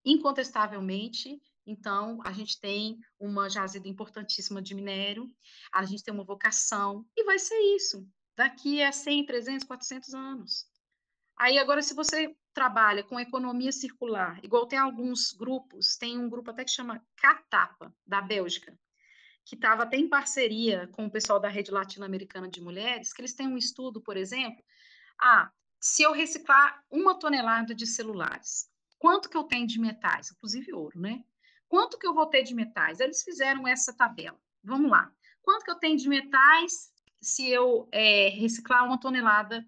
Incontestavelmente, então, a gente tem uma jazida importantíssima de minério, a gente tem uma vocação, e vai ser isso, daqui a 100, 300, 400 anos. Aí, agora, se você trabalha com economia circular, igual tem alguns grupos, tem um grupo até que chama Catapa, da Bélgica, que estava até em parceria com o pessoal da Rede Latino-Americana de Mulheres, que eles têm um estudo, por exemplo, ah, se eu reciclar uma tonelada de celulares, Quanto que eu tenho de metais? Inclusive ouro, né? Quanto que eu vou ter de metais? Eles fizeram essa tabela. Vamos lá. Quanto que eu tenho de metais se eu é, reciclar uma tonelada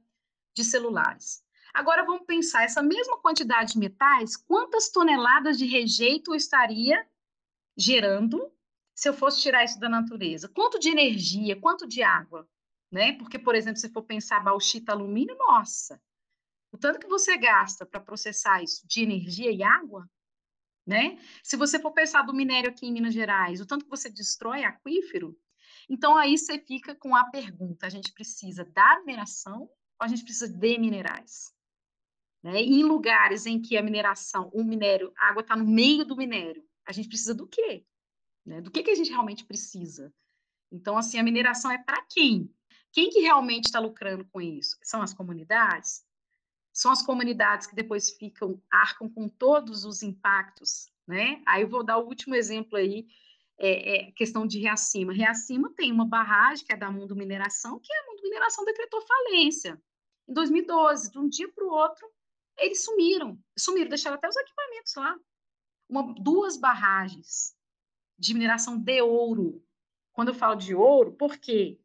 de celulares? Agora vamos pensar, essa mesma quantidade de metais, quantas toneladas de rejeito eu estaria gerando se eu fosse tirar isso da natureza? Quanto de energia, quanto de água? Né? Porque, por exemplo, se for pensar bauxita, alumínio, nossa, o tanto que você gasta para processar isso de energia e água, né? Se você for pensar do minério aqui em Minas Gerais, o tanto que você destrói aquífero, então aí você fica com a pergunta: a gente precisa da mineração ou a gente precisa de minerais? Né? Em lugares em que a mineração, o minério, a água está no meio do minério, a gente precisa do quê? Né? Do que, que a gente realmente precisa? Então, assim, a mineração é para quem? Quem que realmente está lucrando com isso? São as comunidades? São as comunidades que depois ficam, arcam com todos os impactos, né? Aí eu vou dar o último exemplo aí, é, é questão de Reacima. Reacima tem uma barragem, que é da Mundo Mineração, que a Mundo Mineração decretou falência. Em 2012, de um dia para o outro, eles sumiram. Sumiram, deixaram até os equipamentos lá. Uma, duas barragens de mineração de ouro. Quando eu falo de ouro, por quê?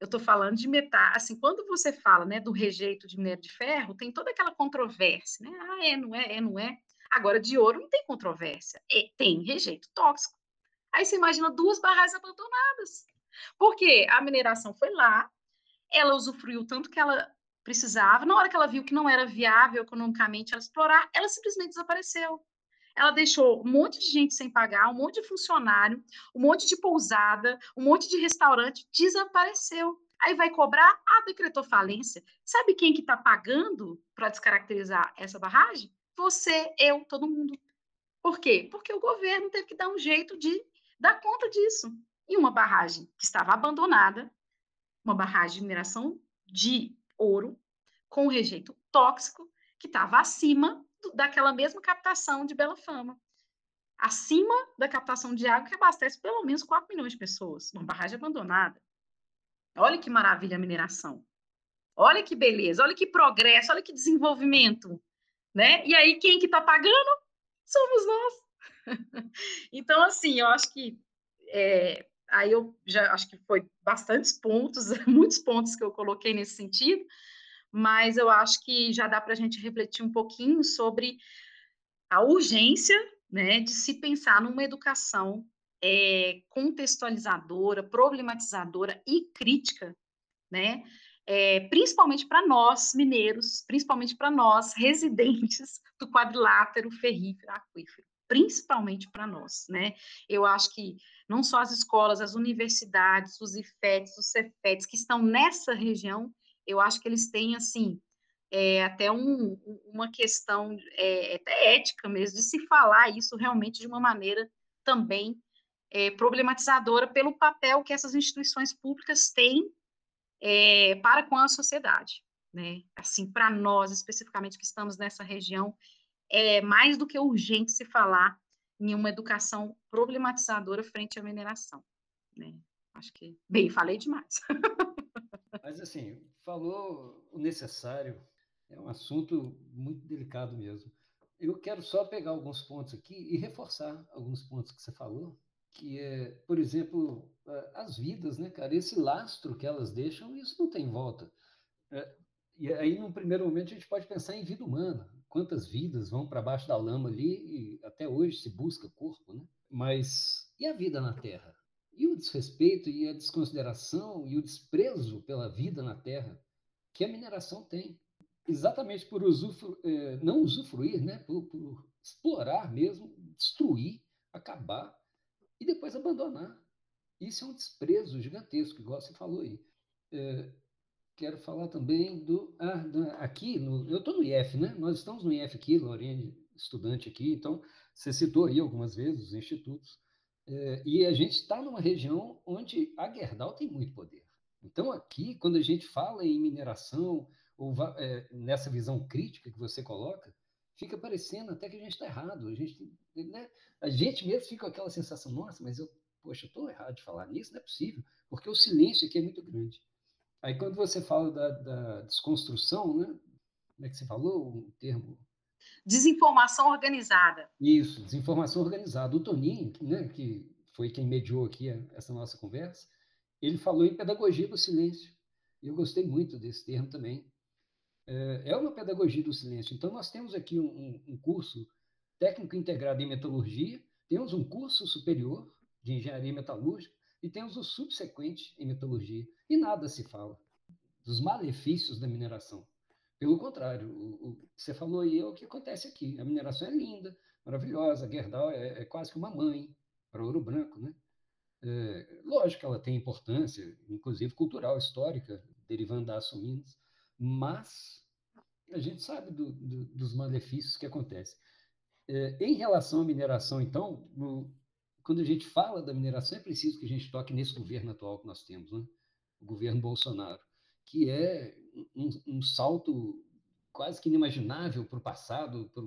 Eu estou falando de metal, assim, quando você fala, né, do rejeito de minério de ferro, tem toda aquela controvérsia, né? Ah, é, não é, é, não é. Agora, de ouro não tem controvérsia, é, tem rejeito tóxico. Aí você imagina duas barragens abandonadas. Porque a mineração foi lá, ela usufruiu tanto que ela precisava, na hora que ela viu que não era viável economicamente ela explorar, ela simplesmente desapareceu. Ela deixou um monte de gente sem pagar, um monte de funcionário, um monte de pousada, um monte de restaurante, desapareceu. Aí vai cobrar, ah, decretou falência. Sabe quem que está pagando para descaracterizar essa barragem? Você, eu, todo mundo. Por quê? Porque o governo teve que dar um jeito de dar conta disso. E uma barragem que estava abandonada, uma barragem de mineração de ouro, com rejeito tóxico, que estava acima daquela mesma captação de Bela Fama. Acima da captação de água que abastece pelo menos 4 milhões de pessoas. Uma barragem abandonada. Olha que maravilha a mineração. Olha que beleza, olha que progresso, olha que desenvolvimento. Né? E aí, quem que está pagando? Somos nós. então, assim, eu acho que é, aí eu já acho que foi bastantes pontos, muitos pontos que eu coloquei nesse sentido, mas eu acho que já dá para a gente refletir um pouquinho sobre a urgência né, de se pensar numa educação é, contextualizadora, problematizadora e crítica, né? É, principalmente para nós mineiros, principalmente para nós residentes do quadrilátero ferrífero aquífero, principalmente para nós, né? Eu acho que não só as escolas, as universidades, os IFETs, os CEFETs que estão nessa região eu acho que eles têm, assim, é, até um, uma questão é, até ética mesmo, de se falar isso realmente de uma maneira também é, problematizadora pelo papel que essas instituições públicas têm é, para com a sociedade. Né? Assim, para nós, especificamente, que estamos nessa região, é mais do que urgente se falar em uma educação problematizadora frente à mineração. Né? Acho que, bem, falei demais. Mas, assim, falou o necessário, é um assunto muito delicado mesmo. Eu quero só pegar alguns pontos aqui e reforçar alguns pontos que você falou, que é, por exemplo, as vidas, né, cara? Esse lastro que elas deixam, isso não tem volta. É, e aí, num primeiro momento, a gente pode pensar em vida humana. Quantas vidas vão para baixo da lama ali e até hoje se busca corpo, né? Mas e a vida na Terra? E o desrespeito e a desconsideração e o desprezo pela vida na Terra que a mineração tem. Exatamente por usufru, eh, não usufruir, né? Por, por, explorar mesmo, destruir, acabar e depois abandonar. Isso é um desprezo gigantesco, igual você falou aí. É, quero falar também do. Ah, da, aqui, no, eu estou no IF, né? Nós estamos no IF aqui, Lorene, estudante aqui, então você citou aí algumas vezes os institutos. É, e a gente está numa região onde a Gerdau tem muito poder. Então, aqui, quando a gente fala em mineração, ou é, nessa visão crítica que você coloca, fica parecendo até que a gente está errado. A gente, né? a gente mesmo fica com aquela sensação, nossa, mas eu, poxa, estou errado de falar nisso, não é possível, porque o silêncio aqui é muito grande. Aí, quando você fala da, da desconstrução, né? como é que você falou o termo? Desinformação organizada. Isso, desinformação organizada. O Toninho, né, que foi quem mediou aqui essa nossa conversa, ele falou em pedagogia do silêncio. Eu gostei muito desse termo também. É, é uma pedagogia do silêncio. Então, nós temos aqui um, um curso técnico integrado em metalurgia, temos um curso superior de engenharia metalúrgica e temos o subsequente em metalurgia. E nada se fala dos malefícios da mineração. Pelo contrário, o, o que você falou aí é o que acontece aqui. A mineração é linda, maravilhosa, a Gerdau é, é quase que uma mãe para Ouro Branco, né? É, lógico que ela tem importância, inclusive cultural, histórica, derivando da Aço Minas, mas a gente sabe do, do, dos malefícios que acontecem. É, em relação à mineração, então, no, quando a gente fala da mineração, é preciso que a gente toque nesse governo atual que nós temos, né? o governo Bolsonaro, que é um, um salto quase que inimaginável para o passado, para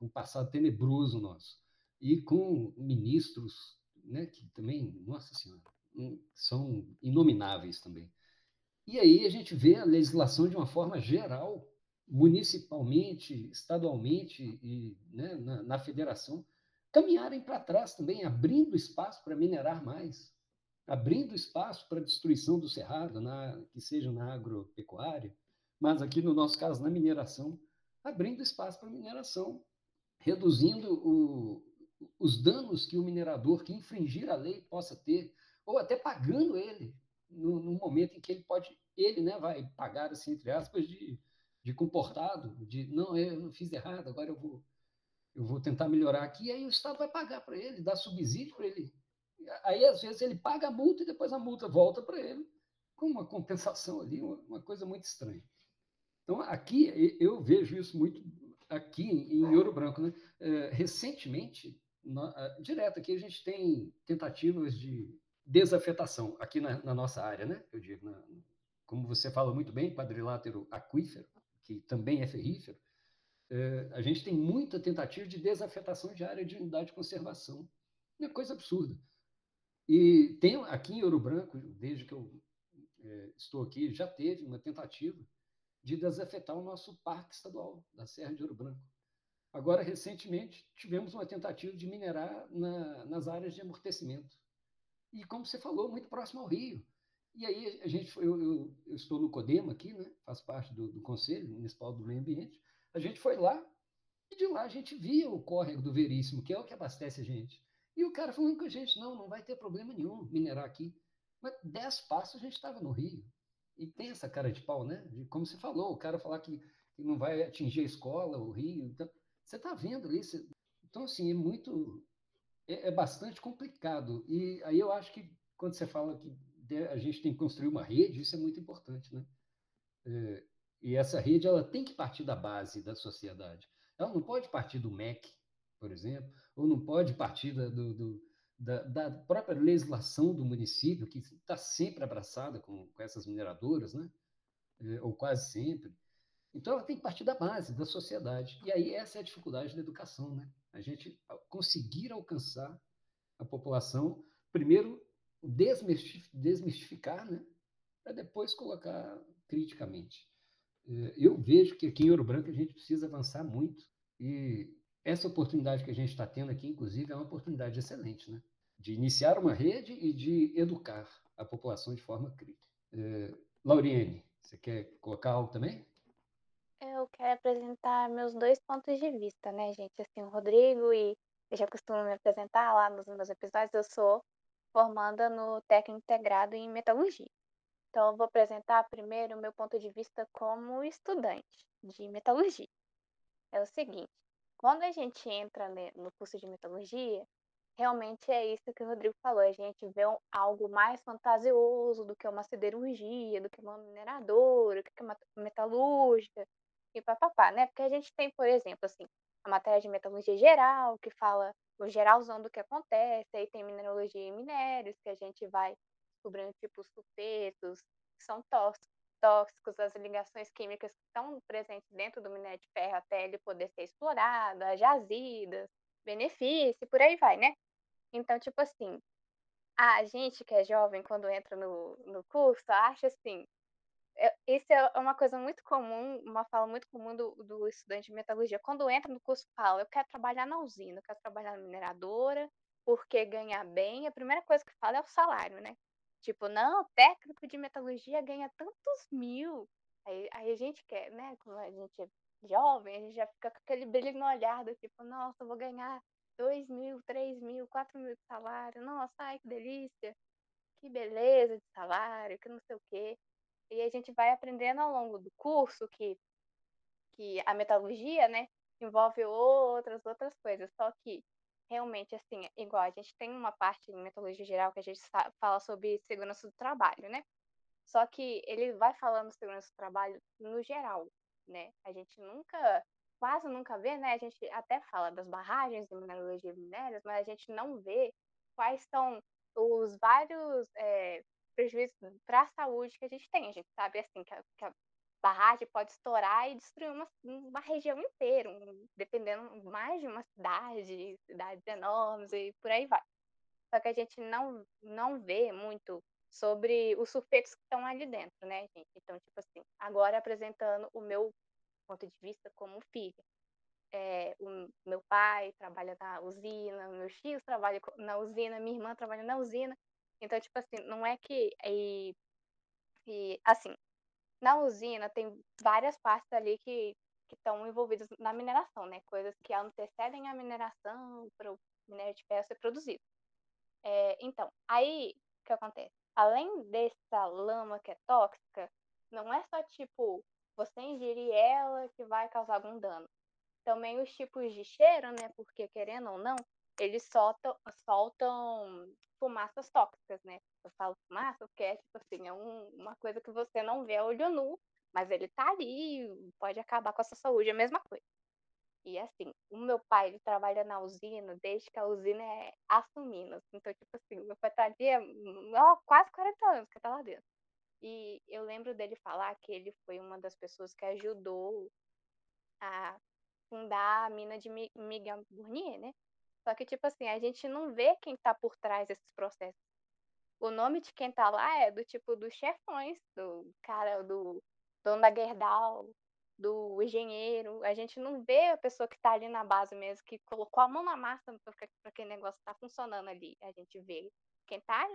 um passado tenebroso nosso. E com ministros né, que também, nossa senhora, são inomináveis também. E aí a gente vê a legislação de uma forma geral, municipalmente, estadualmente e né, na, na federação, caminharem para trás também, abrindo espaço para minerar mais. Abrindo espaço para destruição do cerrado, na, que seja na agropecuária, mas aqui no nosso caso na mineração, abrindo espaço para mineração, reduzindo o, os danos que o minerador que infringir a lei possa ter, ou até pagando ele no, no momento em que ele pode, ele né, vai pagar, assim, entre aspas, de, de comportado, de não, eu fiz errado, agora eu vou, eu vou tentar melhorar aqui, e aí o Estado vai pagar para ele, dar subsídio para ele. Aí, às vezes, ele paga a multa e depois a multa volta para ele, com uma compensação ali, uma, coisa muito estranha. Então, aqui, eu vejo isso muito aqui em Ouro Branco. Né? É, recentemente, na, direto aqui, a gente tem tentativas de desafetação aqui na, na nossa área, né? Eu digo, na, como você fala muito bem, quadrilátero aquífero, que também é ferrífero, é, a gente tem muita tentativa de desafetação de área de unidade de conservação. É coisa absurda. E tem aqui em Ouro Branco, desde que eu é, estou aqui, já teve uma tentativa de desafetar o nosso parque estadual da Serra de Ouro Branco. Agora, recentemente, tivemos uma tentativa de minerar na, nas áreas de amortecimento. E, como você falou, muito próximo ao rio. E aí, a gente, eu, eu, eu estou no CODEMA aqui, né? faço parte do, do Conselho Municipal do Meio Ambiente. A gente foi lá e de lá a gente via o córrego do Veríssimo, que é o que abastece a gente. E o cara falando com a gente, não, não vai ter problema nenhum minerar aqui. Mas dez passos a gente estava no rio. E tem essa cara de pau, né? De, como você falou, o cara falar que, que não vai atingir a escola, o rio. Então, você está vendo ali. Então, assim, é muito. É, é, bastante complicado. E aí eu acho que quando você fala que a gente tem que construir uma rede, isso é muito importante, né? É, e essa rede ela tem que partir da base da sociedade. Ela não pode partir do MEC, por exemplo, ou não pode partir da, do, do, da, da, própria legislação do município, que está sempre abraçada com, com, essas mineradoras, né? É, ou quase sempre. Então, ela tem que partir da base, da sociedade. E aí, essa é a dificuldade da educação, né? A gente conseguir alcançar a população, primeiro, desmistificar, né? Para depois colocar criticamente. É, eu vejo que aqui em Ouro Branco a gente precisa avançar muito e essa oportunidade que a gente está tendo aqui, inclusive, é uma oportunidade excelente, né? De iniciar uma rede e de educar a população de forma crítica. É, Lauriane, você quer colocar algo também? Eu quero apresentar meus dois pontos de vista, né, gente? Assim, o Rodrigo e eu já costumo me apresentar lá nos meus episódios, eu sou formanda no técnico integrado em metalurgia. Então, eu vou apresentar primeiro o meu ponto de vista como estudante de metalurgia. É o seguinte: quando a gente entra no curso de metalurgia, realmente é isso que o Rodrigo falou. A gente vê um, algo mais fantasioso do que uma siderurgia, do que uma mineradora, do que uma metalúrgica e papapá, né? Porque a gente tem, por exemplo, assim, a matéria de metalurgia geral, que fala o geralzão do que acontece, aí tem mineralogia e minérios, que a gente vai descobrindo tipos sulfetos, que são tóxicos, as ligações químicas que estão presentes dentro do minério de ferro até ele poder ser explorado, as jazidas, benefício, por aí vai, né? Então, tipo assim, a gente que é jovem, quando entra no, no curso, acha assim, é, isso é uma coisa muito comum, uma fala muito comum do, do estudante de metalurgia. Quando entra no curso, fala: Eu quero trabalhar na usina, eu quero trabalhar na mineradora, porque ganhar bem. A primeira coisa que fala é o salário, né? Tipo, não, técnico de metalurgia ganha tantos mil. Aí, aí a gente quer, né? Quando a gente é jovem, a gente já fica com aquele brilho no olhar do tipo, nossa, vou ganhar dois mil, três mil, quatro mil de salário. Nossa, ai, que delícia. Que beleza de salário, que não sei o quê. E a gente vai aprendendo ao longo do curso que, que a metalurgia, né, envolve outras, outras coisas. Só que realmente, assim, igual a gente tem uma parte em metodologia geral que a gente fala sobre segurança do trabalho, né? Só que ele vai falando segurança do trabalho no geral, né? A gente nunca, quase nunca vê, né? A gente até fala das barragens de mineralogia minérias, mas a gente não vê quais são os vários é, prejuízos para a saúde que a gente tem. A gente sabe, assim, que a, que a barragem pode estourar e destruir uma, uma região inteira, um, dependendo mais de uma cidade, cidades enormes e por aí vai. Só que a gente não, não vê muito sobre os sulfetos que estão ali dentro, né, gente? Então, tipo assim, agora apresentando o meu ponto de vista como filha. É, o meu pai trabalha na usina, meus tios trabalham na usina, minha irmã trabalha na usina. Então, tipo assim, não é que. E, e assim, na usina tem várias partes ali que estão envolvidas na mineração, né? Coisas que antecedem a mineração para o minério de ferro ser produzido. É, então, aí o que acontece? Além dessa lama que é tóxica, não é só tipo você ingerir ela que vai causar algum dano. Também os tipos de cheiro, né? Porque querendo ou não, eles soltam, soltam fumaças tóxicas, né? Eu falo fumaça porque é tipo assim, é um, uma coisa que você não vê a olho nu, mas ele tá ali, pode acabar com a sua saúde, é a mesma coisa. E assim, o meu pai, ele trabalha na usina desde que a usina é assumindo. Então, tipo assim, meu pai tá ali ó, quase 40 anos que tá lá dentro. E eu lembro dele falar que ele foi uma das pessoas que ajudou a fundar a mina de Miguel Burnier, né? Só que, tipo assim, a gente não vê quem tá por trás desses processos. O nome de quem tá lá é do tipo dos chefões, do cara, do dono da Gerdau, do engenheiro. A gente não vê a pessoa que tá ali na base mesmo, que colocou a mão na massa para aquele negócio tá funcionando ali. A gente vê quem tá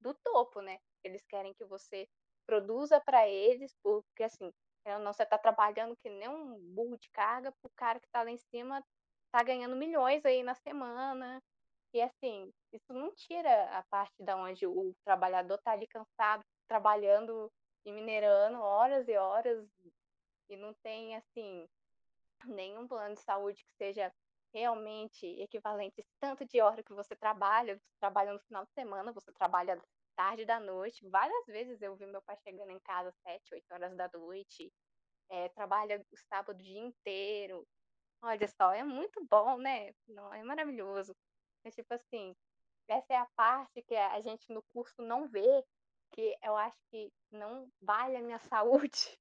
do topo, né? Eles querem que você produza para eles, porque assim, não, você tá trabalhando que nem um burro de carga pro cara que tá lá em cima tá ganhando milhões aí na semana. E assim, isso não tira a parte da onde o trabalhador tá ali cansado, trabalhando e minerando horas e horas e não tem assim nenhum plano de saúde que seja realmente equivalente tanto de hora que você trabalha, você trabalha no final de semana, você trabalha tarde da noite. Várias vezes eu vi meu pai chegando em casa às sete, oito horas da noite, é, trabalha o sábado o dia inteiro, Olha só, é muito bom, né? Não, é maravilhoso. É tipo assim, essa é a parte que a gente no curso não vê, que eu acho que não vale a minha saúde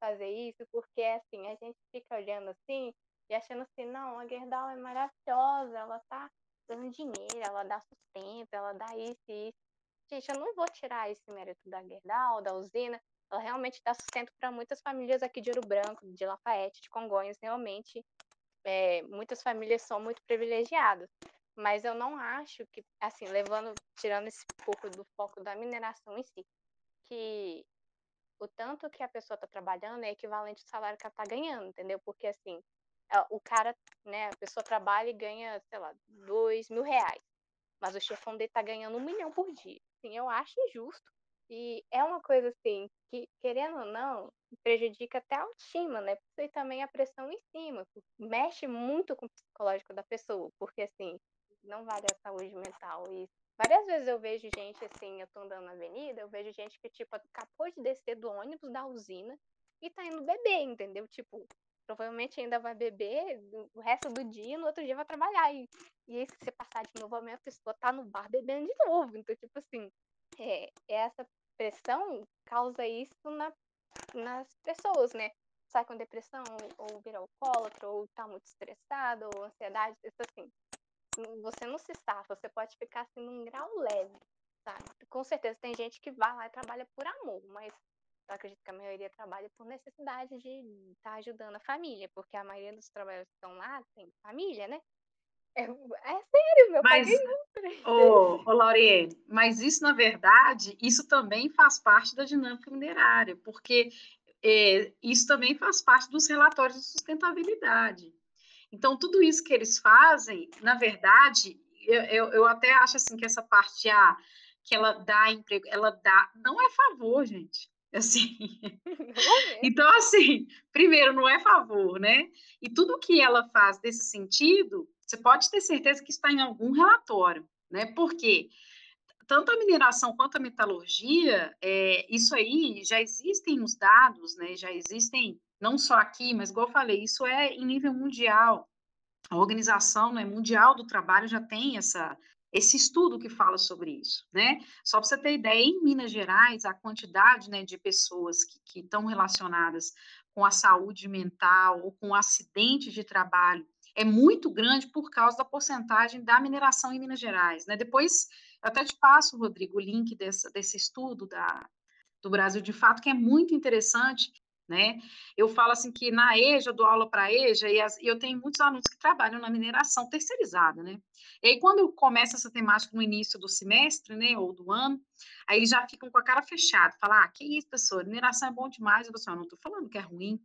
fazer isso, porque assim, a gente fica olhando assim e achando assim, não, a Gerdau é maravilhosa, ela tá dando dinheiro, ela dá sustento, ela dá isso e isso. Gente, eu não vou tirar esse mérito da Gerdau, da usina, ela realmente dá sustento para muitas famílias aqui de Ouro Branco, de Lafayette, de Congonhas, realmente é, muitas famílias são muito privilegiadas. Mas eu não acho que, assim, levando, tirando esse pouco do foco da mineração em si, que o tanto que a pessoa está trabalhando é equivalente ao salário que ela está ganhando, entendeu? Porque, assim, o cara, né, a pessoa trabalha e ganha, sei lá, dois mil reais, mas o chefão dele está ganhando um milhão por dia. Assim, eu acho injusto. E é uma coisa, assim, que, querendo ou não, prejudica até a autoestima, né? E também a pressão em cima, mexe muito com o psicológico da pessoa, porque assim, não vale a saúde mental. E várias vezes eu vejo gente assim, eu tô andando na avenida, eu vejo gente que, tipo, acabou de descer do ônibus da usina e tá indo beber, entendeu? Tipo, provavelmente ainda vai beber o resto do dia no outro dia vai trabalhar. E, e aí, se você passar de novo, a minha pessoa tá no bar bebendo de novo. Então, tipo assim, é, essa pressão causa isso na nas pessoas, né? Sai com depressão, ou vira alcoólatra, ou tá muito estressado, ou ansiedade, isso assim. Você não se safa, você pode ficar assim num grau leve, sabe? Com certeza tem gente que vai lá e trabalha por amor, mas eu acredito que a maioria trabalha por necessidade de estar tá ajudando a família, porque a maioria dos trabalhadores que estão lá tem família, né? É, é sério, meu mas, pai ô, ô Lauriane, mas isso, na verdade, isso também faz parte da dinâmica minerária, porque é, isso também faz parte dos relatórios de sustentabilidade. Então, tudo isso que eles fazem, na verdade, eu, eu, eu até acho assim que essa parte A, que ela dá emprego, ela dá, não é favor, gente. Assim. então, assim, primeiro, não é favor, né? E tudo que ela faz desse sentido você pode ter certeza que está em algum relatório, né? Porque tanto a mineração quanto a metalurgia, é, isso aí já existem os dados, né? Já existem não só aqui, mas igual eu falei, isso é em nível mundial. A organização né, mundial do trabalho já tem essa esse estudo que fala sobre isso, né? Só para você ter ideia, em Minas Gerais, a quantidade né, de pessoas que, estão relacionadas com a saúde mental ou com acidente de trabalho é muito grande por causa da porcentagem da mineração em Minas Gerais. Né? Depois, eu até te passo, Rodrigo, o link desse, desse estudo da, do Brasil de Fato, que é muito interessante. né? Eu falo assim que na EJA, eu dou aula para a EJA e, as, e, eu tenho muitos alunos que trabalham na mineração terceirizada, né? E aí, quando eu começo essa temática no início do semestre, né, ou do ano, aí eles já ficam com a cara fechada, falam, ah, que isso, professor, mineração é bom demais. Eu falo assim, ah, não estou falando que é ruim,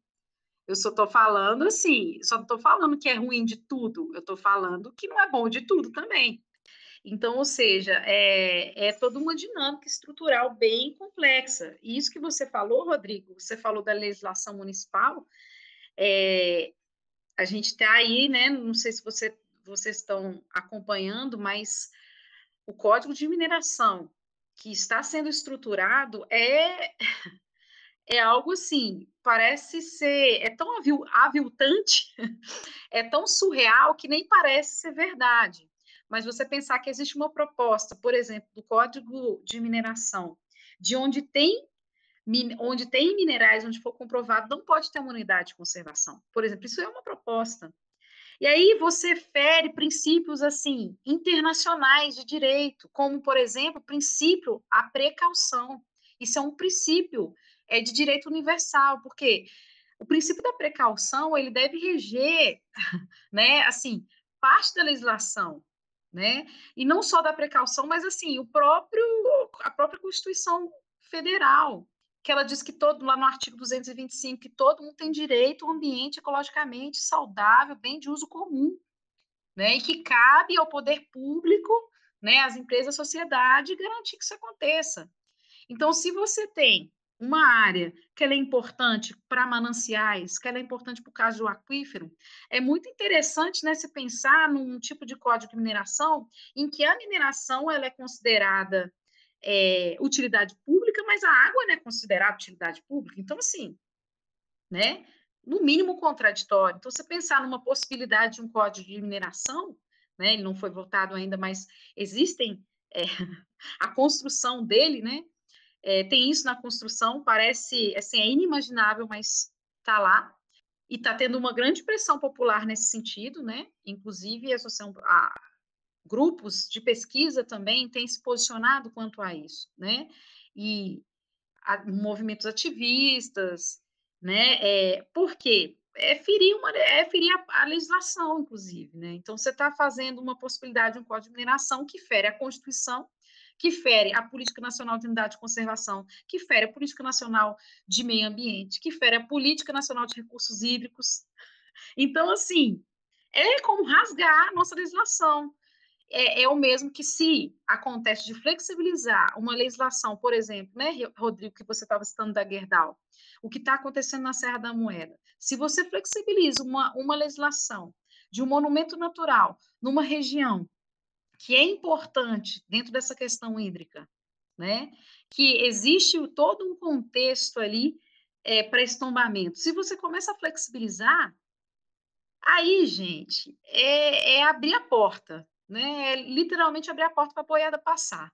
eu só estou falando assim, só estou falando que é ruim de tudo, eu estou falando que não é bom de tudo também. Então, ou seja, é, é toda uma dinâmica estrutural bem complexa. E isso que você falou, Rodrigo, você falou da legislação municipal, é, a gente está aí, né? Não sei se você, vocês estão acompanhando, mas o Código de Mineração que está sendo estruturado é é algo assim, parece ser, é tão aviltante, é tão surreal que nem parece ser verdade mas você pensar que existe uma proposta, por exemplo, do Código de Mineração, de onde tem onde tem minerais, onde for comprovado, não pode ter uma unidade de conservação. Por exemplo, isso é uma proposta. E aí você fere princípios assim internacionais de direito, como por exemplo, o princípio a precaução. Isso é um princípio é de direito universal, porque o princípio da precaução ele deve reger, né, assim, parte da legislação né? E não só da precaução, mas assim, o próprio a própria Constituição Federal, que ela diz que todo lá no artigo 225 que todo mundo tem direito a um ambiente ecologicamente saudável, bem de uso comum, né? E que cabe ao poder público, né, às empresas, à sociedade garantir que isso aconteça. Então, se você tem uma área que ela é importante para mananciais, que ela é importante para o caso do aquífero, é muito interessante né, se pensar num tipo de código de mineração em que a mineração ela é considerada é, utilidade pública, mas a água não é considerada utilidade pública. Então, assim, né, no mínimo contraditório. Então, você pensar numa possibilidade de um código de mineração, né, ele não foi votado ainda, mas existem é, a construção dele, né, é, tem isso na construção, parece, assim, é inimaginável, mas está lá. E está tendo uma grande pressão popular nesse sentido, né? Inclusive, a a, grupos de pesquisa também têm se posicionado quanto a isso, né? E a, movimentos ativistas, né? É, por quê? É ferir, uma, é ferir a, a legislação, inclusive, né? Então, você está fazendo uma possibilidade de um código de mineração que fere a Constituição que fere a Política Nacional de Unidade de Conservação, que fere a Política Nacional de Meio Ambiente, que fere a Política Nacional de Recursos Hídricos. Então, assim, é como rasgar a nossa legislação. É, é, o mesmo que se acontece de flexibilizar uma legislação, por exemplo, né, Rodrigo, que você estava citando da Gerdau, o que está acontecendo na Serra da Moeda. Se você flexibiliza uma, uma legislação de um monumento natural numa região que é importante dentro dessa questão hídrica, né? Que existe todo um contexto ali é, para estombamento. Se você começa a flexibilizar, aí, gente, é, é abrir a porta, né? É literalmente abrir a porta para a boiada passar.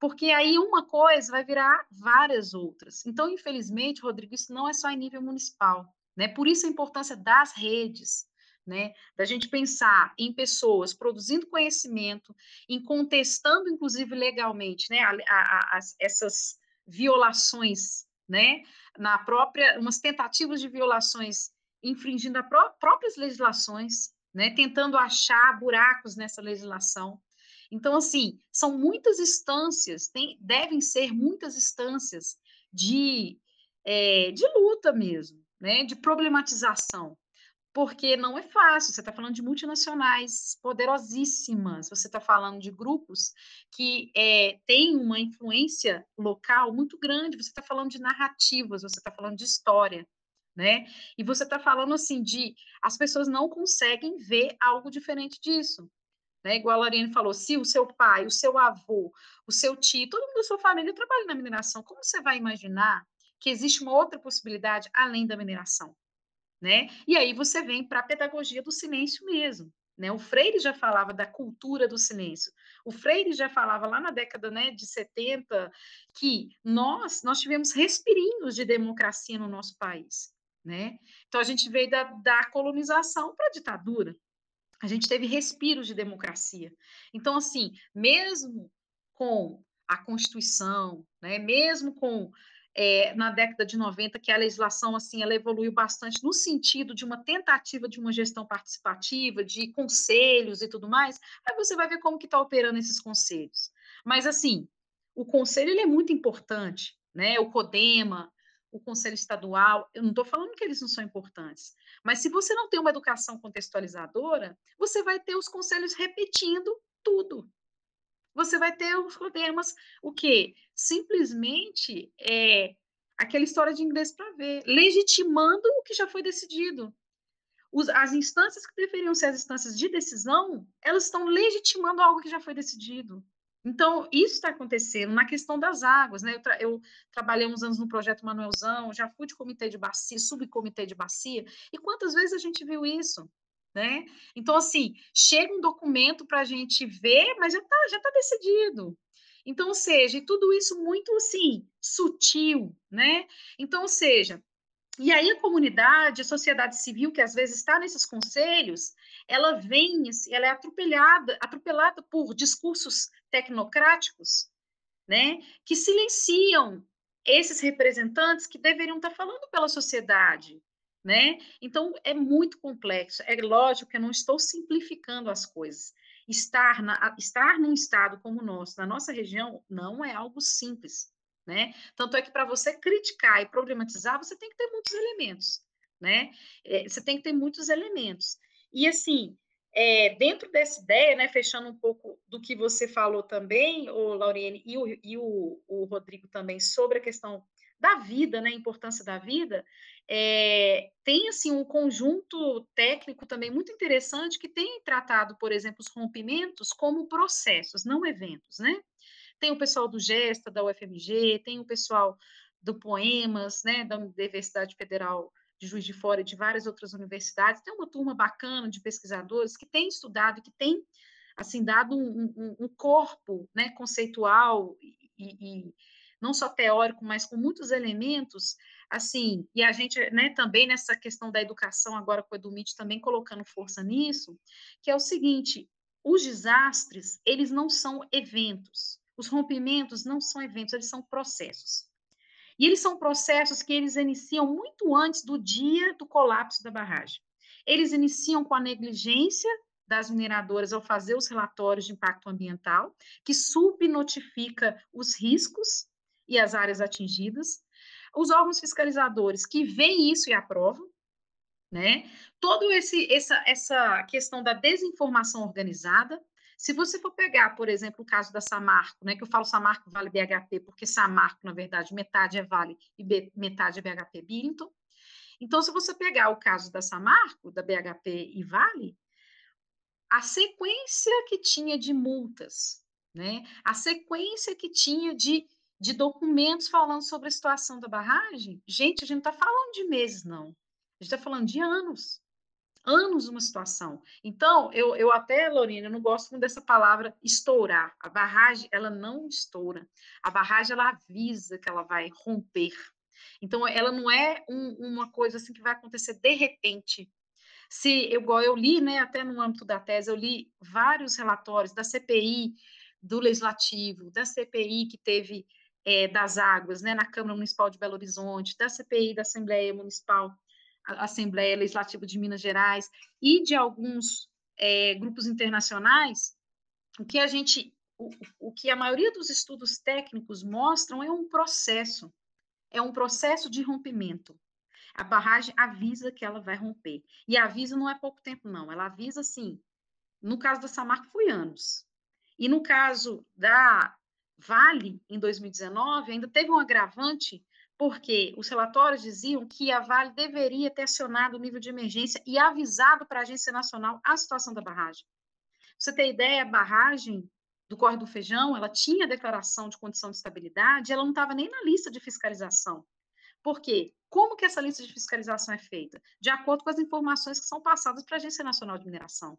Porque aí uma coisa vai virar várias outras. Então, infelizmente, Rodrigo, isso não é só em nível municipal. Né? Por isso a importância das redes, né? Da gente pensar em pessoas produzindo conhecimento, em contestando, inclusive legalmente, né? A, a, a, essas violações, né? Na própria, umas tentativas de violações infringindo as pró próprias legislações, né? Tentando achar buracos nessa legislação. Então, assim, são muitas instâncias, tem, devem ser muitas instâncias de, é, de luta mesmo, né? De problematização porque não é fácil. Você está falando de multinacionais poderosíssimas, você está falando de grupos que é, têm uma influência local muito grande, você está falando de narrativas, você está falando de história. Né? E você está falando assim de as pessoas não conseguem ver algo diferente disso. Né? Igual a Lorene falou, se o seu pai, o seu avô, o seu tio, todo mundo da sua família trabalha na mineração, como você vai imaginar que existe uma outra possibilidade além da mineração? Né? E aí você vem para a pedagogia do silêncio mesmo. Né? O Freire já falava da cultura do silêncio. O Freire já falava lá na década né, de 70 que nós, nós tivemos respirinhos de democracia no nosso país. Né? Então, a gente veio da, da colonização para a ditadura. A gente teve respiros de democracia. Então, assim, mesmo com a Constituição, né, mesmo com é, na década de 90 que a legislação assim ela evoluiu bastante no sentido de uma tentativa de uma gestão participativa, de conselhos e tudo mais, aí você vai ver como que está operando esses conselhos. Mas assim, o conselho ele é muito importante, né? O CODEMA, o conselho estadual, eu não estou falando que eles não são importantes, mas se você não tem uma educação contextualizadora, você vai ter os conselhos repetindo tudo. Você vai ter os problemas, o quê? Simplesmente é, aquela história de inglês para ver, legitimando o que já foi decidido. Os, as instâncias que deveriam ser as instâncias de decisão, elas estão legitimando algo que já foi decidido. Então, isso está acontecendo na questão das águas, né? Eu, tra eu, trabalhei uns anos no projeto Manuelzão, já fui de comitê de bacia, subcomitê de bacia, e quantas vezes a gente viu isso? Né? Então, assim, chega um documento para a gente ver, mas já está já tá decidido. Então, ou seja, tudo isso muito assim, sutil, né? Então, ou seja, e aí a comunidade, a sociedade civil, que às vezes está nesses conselhos, ela vem, assim, ela é atropelada, atropelada por discursos tecnocráticos, né, que silenciam esses representantes que deveriam estar falando pela sociedade, né? Então é muito complexo. É lógico que eu não estou simplificando as coisas. Estar na, estar num estado como o nosso, na nossa região, não é algo simples, né? Tanto é que para você criticar e problematizar, você tem que ter muitos elementos, né? É, você tem que ter muitos elementos. E assim, é, dentro dessa ideia, né, fechando um pouco do que você falou também, o Lauriane e, o, e o, o Rodrigo também sobre a questão da vida, né, a importância da vida, é, tem assim um conjunto técnico também muito interessante que tem tratado, por exemplo, os rompimentos como processos, não eventos, né? Tem o pessoal do Gesta, da UFMG, tem o pessoal do Poemas, né, da Universidade Federal de Juiz de Fora e de várias outras universidades. Tem uma turma bacana de pesquisadores que tem estudado, que tem assim dado um, um, um corpo né, conceitual e, e, não só teórico, mas com muitos elementos, assim, e a gente, né, também nessa questão da educação, agora com o Edumit também colocando força nisso, que é o seguinte, os desastres, eles não são eventos, os rompimentos não são eventos, eles são processos. E eles são processos que eles iniciam muito antes do dia do colapso da barragem. Eles iniciam com a negligência das mineradoras ao fazer os relatórios de impacto ambiental, que subnotifica os riscos e as áreas atingidas. Os órgãos fiscalizadores que veem isso e aprovam, né? Todo esse essa essa questão da desinformação organizada, se você for pegar, por exemplo, o caso da Samarco, né, que eu falo Samarco Vale BHP, porque Samarco, na verdade, metade é Vale e metade é BHP Billington. Então, se você pegar o caso da Samarco, da BHP e Vale, a sequência que tinha de multas, né, a sequência que tinha de, de documentos falando sobre a situação da barragem, gente, a gente não está falando de meses, não. A gente está falando de anos anos uma situação. Então, eu, eu até, Lorena, eu não gosto muito dessa palavra estourar. A barragem, ela não estoura. A barragem, ela avisa que ela vai romper. Então, ela não é um, uma coisa assim que vai acontecer de repente. Se eu, eu li, né, até no âmbito da tese, eu li vários relatórios da CPI, do Legislativo, da CPI que teve é, das águas, né, na Câmara Municipal de Belo Horizonte, da CPI da Assembleia Municipal Assembleia Legislativa de Minas Gerais e de alguns é, grupos internacionais, o que a gente, o, o que a maioria dos estudos técnicos mostram é um processo, é um processo de rompimento. A barragem avisa que ela vai romper. E avisa não é pouco tempo, não. Ela avisa, assim, no caso da Samarco foi anos. E no caso da Vale, em 2019, ainda teve um agravante porque os relatórios diziam que a Vale deveria ter acionado o nível de emergência e avisado para a Agência Nacional a situação da barragem. Pra você ter ideia, a barragem do Corre do Feijão, ela tinha declaração de condição de estabilidade, ela não estava nem na lista de fiscalização. Por quê? Como que essa lista de fiscalização é feita? De acordo com as informações que são passadas para a Agência Nacional de Mineração.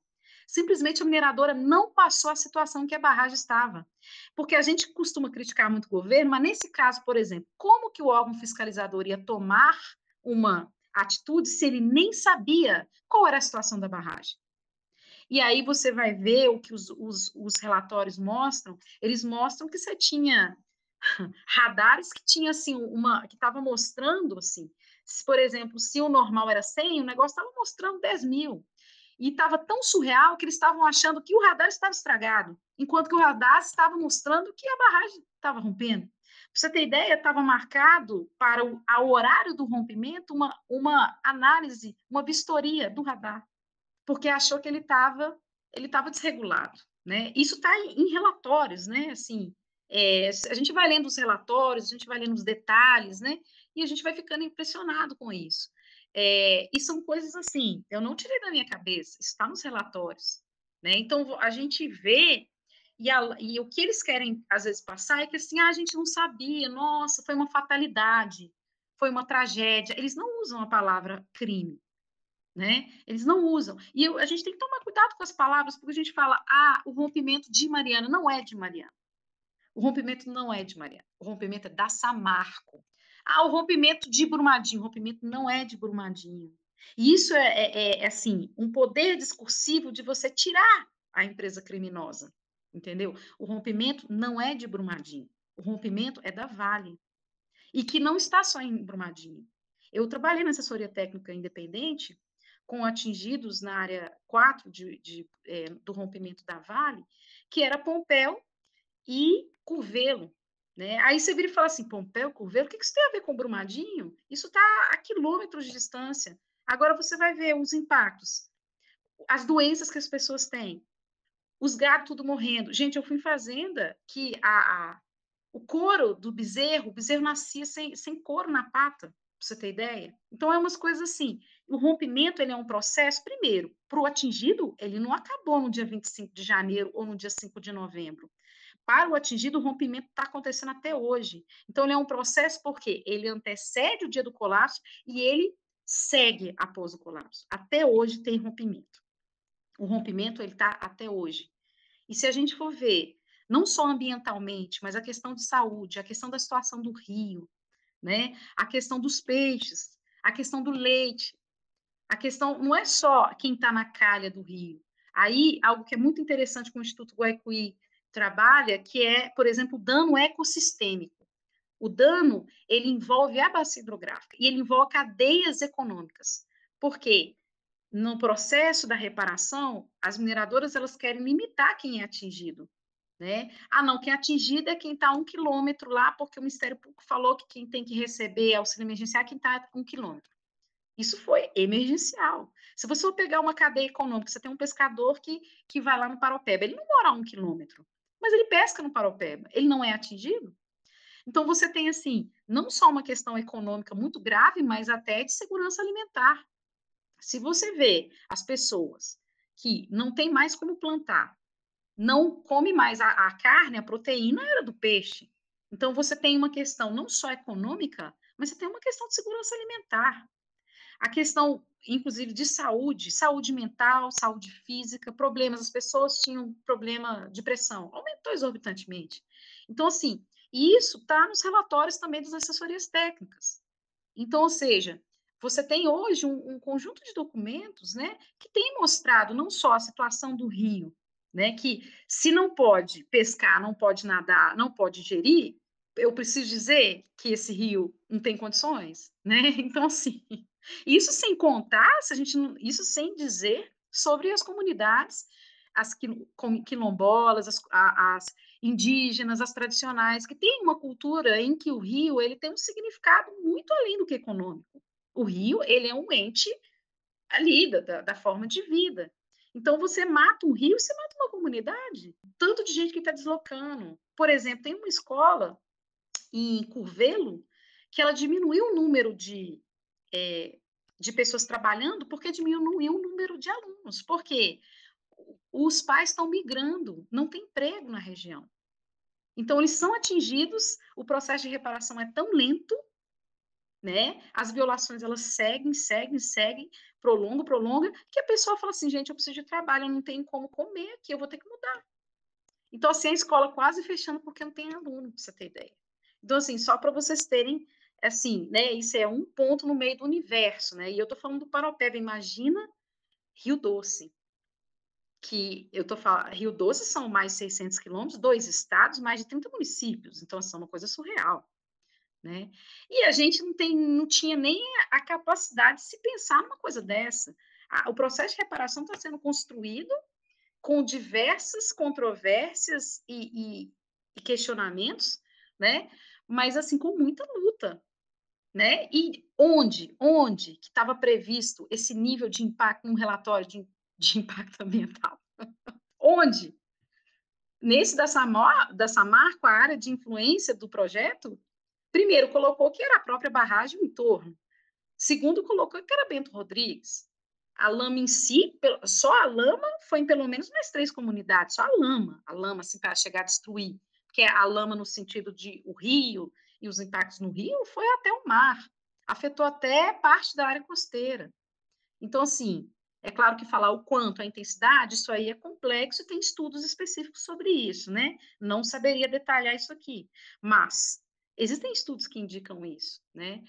Simplesmente a mineradora não passou a situação que a barragem estava. Porque a gente costuma criticar muito o governo, mas nesse caso, por exemplo, como que o órgão fiscalizador ia tomar uma atitude se ele nem sabia qual era a situação da barragem? E aí você vai ver o que os, os, os relatórios mostram, eles mostram que você tinha radares que tinha assim uma que estava mostrando assim, se, por exemplo, se o normal era 100, o negócio estava mostrando 10 mil. E estava tão surreal que eles estavam achando que o radar estava estragado, enquanto que o radar estava mostrando que a barragem estava rompendo. Para você ter ideia, estava marcado para o horário do rompimento uma, uma análise, uma vistoria do radar, porque achou que ele estava ele estava desregulado. Né? Isso está em relatórios, né? Assim, é, a gente vai lendo os relatórios, a gente vai lendo os detalhes, né? E a gente vai ficando impressionado com isso. É, e são coisas assim, eu não tirei da minha cabeça, está nos relatórios. Né? Então, a gente vê, e, a, e, o que eles querem, às vezes, passar é que assim, ah, a gente não sabia, nossa, foi uma fatalidade, foi uma tragédia. Eles não usam a palavra crime né? Eles não usam. E eu, a gente tem que tomar cuidado com as palavras, porque a gente fala, ah, o rompimento de Mariana não é de Mariana. O rompimento não é de Mariana. O rompimento é da Samarco. Ah, o rompimento de Brumadinho. O rompimento não é de Brumadinho. E isso é, é, é assim, um poder discursivo de você tirar a empresa criminosa, entendeu? O rompimento não é de Brumadinho. O rompimento é da Vale. E que não está só em Brumadinho. Eu trabalhei na assessoria técnica independente com atingidos na área 4 de, de é, do rompimento da Vale, que era Pompéu e Curvelo. Né? Aí você vira e fala assim, Pompéu, Curvelo, o que isso tem a ver com Brumadinho? Isso está a quilômetros de distância. Agora você vai ver os impactos, as doenças que as pessoas têm, os gatos tudo morrendo. Gente, eu fui em fazenda que a, a o couro do bezerro, o bezerro nascia sem, sem couro na pata para você ter ideia? Então, é umas coisas assim. O rompimento ele é um processo, primeiro, para o atingido, ele não acabou no dia 25 de janeiro ou no dia 5 de novembro. Para o atingido, o rompimento está acontecendo até hoje. Então, ele é um processo porque ele antecede o dia do colapso e ele segue após o colapso. Até hoje tem rompimento. O rompimento ele está até hoje. E se a gente for ver, não só ambientalmente, mas a questão de saúde, a questão da situação do rio, né? A questão dos peixes, a questão do leite, a questão não é só quem está na calha do rio. Aí, algo que é muito interessante que o Instituto Guaicuí trabalha, que é, por exemplo, dano ecossistêmico. O dano, ele envolve a bacia hidrográfica e ele envolve cadeias econômicas. Por quê? No processo da reparação, as mineradoras elas querem limitar quem é atingido. Né? Ah, não, quem é atingido é quem está um quilômetro lá, porque o Ministério Público falou que quem tem que receber auxílio emergencial é quem está um quilômetro. Isso foi emergencial. Se você for pegar uma cadeia econômica, você tem um pescador que, que vai lá no Paropeba, ele não mora a um quilômetro, mas ele pesca no Paropeba, ele não é atingido? Então, você tem, assim, não só uma questão econômica muito grave, mas até de segurança alimentar. Se você vê as pessoas que não tem mais como plantar, não come mais a, a carne, a proteína era do peixe. Então, você tem uma questão não só econômica, mas você tem uma questão de segurança alimentar. A questão, inclusive, de saúde, saúde mental, saúde física, problemas. As pessoas tinham problema de pressão, aumentou exorbitantemente. Então, assim, isso está nos relatórios também das assessorias técnicas. Então, ou seja, você tem hoje um, um, conjunto de documentos né, que tem mostrado não só a situação do rio, né? Que se não pode pescar, não pode nadar, não pode gerir, eu preciso dizer que esse rio não tem condições, né? Então, assim, isso sem contar, se a gente isso sem dizer sobre as comunidades, as quilombolas, as, as indígenas, as tradicionais, que têm uma cultura em que o rio ele tem um significado muito além do que econômico. O rio ele é um ente ali da, da forma de vida. Então, você mata um rio, você mata uma comunidade. Tanto de gente que está deslocando. Por exemplo, tem uma escola em Curvelo que ela diminuiu o número de, é, de pessoas trabalhando porque diminuiu o número de alunos. Por quê? Os pais estão migrando, não tem emprego na região. Então, eles são atingidos, o processo de reparação é tão lento né? As violações elas seguem, seguem, seguem, prolonga, prolonga, que a pessoa fala assim, gente, eu preciso de trabalho, eu não tenho como comer aqui, eu vou ter que mudar. Então, assim, a escola quase fechando porque não tem aluno, para você ter ideia. Então, assim, só para vocês terem, assim, né, isso é um ponto no meio do universo, né? E eu tô falando do Paropeba, imagina Rio Doce. que eu estou falando, Rio Doce são mais 600 quilômetros, dois estados, mais de 30 municípios, então, assim, é uma coisa surreal. Né? E a gente não, tem, não tinha nem a capacidade de se pensar numa coisa dessa. O processo de reparação está sendo construído com diversas controvérsias e, e, e, questionamentos, né? Mas assim com muita luta, né? E onde, onde que estava previsto esse nível de impacto num relatório de, de impacto ambiental? onde? Nesse da Samar, da Samar, com a área de influência do projeto, Primeiro, colocou que era a própria barragem, o entorno. Segundo, colocou que era Bento Rodrigues. A lama em si, só a lama foi em pelo menos mais três comunidades, só a lama, a lama, assim, para chegar a destruir. Porque a lama no sentido de o rio e os impactos no rio foi até o mar, afetou até parte da área costeira. Então, assim, é claro que falar o quanto, a intensidade, isso aí é complexo e tem estudos específicos sobre isso, né? Não saberia detalhar isso aqui. Mas Existem estudos que indicam isso, né?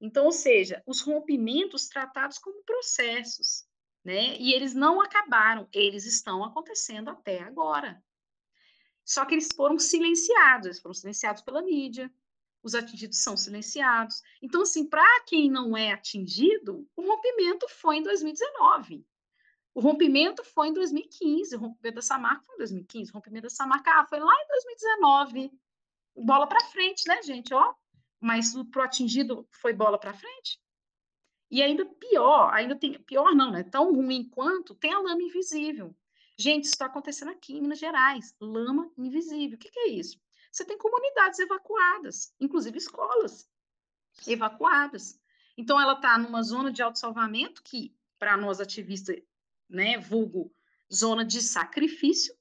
Então, ou seja, os rompimentos tratados como processos, né? E eles não acabaram, eles estão acontecendo até agora. Só que eles foram silenciados, eles foram silenciados pela mídia, os atingidos são silenciados. Então, assim, para quem não é atingido, o rompimento foi em 2019. O rompimento foi em 2015, o rompimento dessa marca foi em 2015, o rompimento dessa marca ah, foi lá em 2019 bola para frente, né, gente? Ó, mas pro atingido foi bola para frente. E ainda pior, ainda tem pior não, né? Tão ruim quanto tem a lama invisível. Gente, isso está acontecendo aqui em Minas Gerais, lama invisível. O que, que é isso? Você tem comunidades evacuadas, inclusive escolas evacuadas. Então, ela está numa zona de autossalvamento que, para nós ativistas, né, vulgo zona de sacrifício,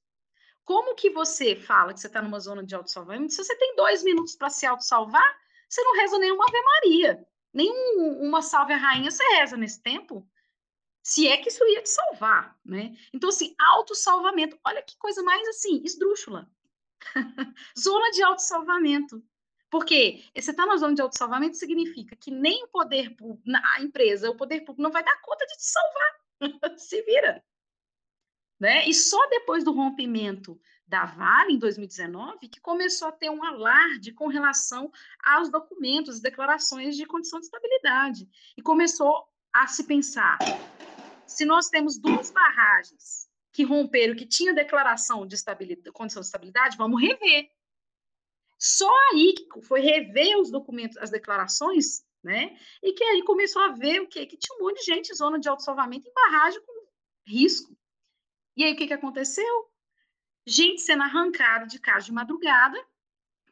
como que você fala que você está numa zona de autossalvamento? Se você tem dois minutos para se autossalvar, você não reza nenhuma Ave Maria. Nenhuma salve a rainha você reza nesse tempo. Se é que isso ia te salvar, né? Então, assim, autossalvamento. Olha que coisa mais, assim, esdrúxula. zona de autossalvamento. Porque você está na zona de autossalvamento significa que nem o poder público, a empresa, o poder público não vai dar conta de te salvar. se vira. Né? E só depois do rompimento da Vale, em 2019, que começou a ter um alarde com relação aos documentos, declarações de condição de estabilidade. E começou a se pensar: se nós temos duas barragens que romperam, que tinha declaração de condição de estabilidade, vamos rever. Só aí que foi rever os documentos, as declarações, né? E que aí começou a ver o quê? Que tinha um monte de gente em zona de autossalvamento em barragem com risco. E aí o que, que aconteceu? Gente sendo arrancada de casa de madrugada,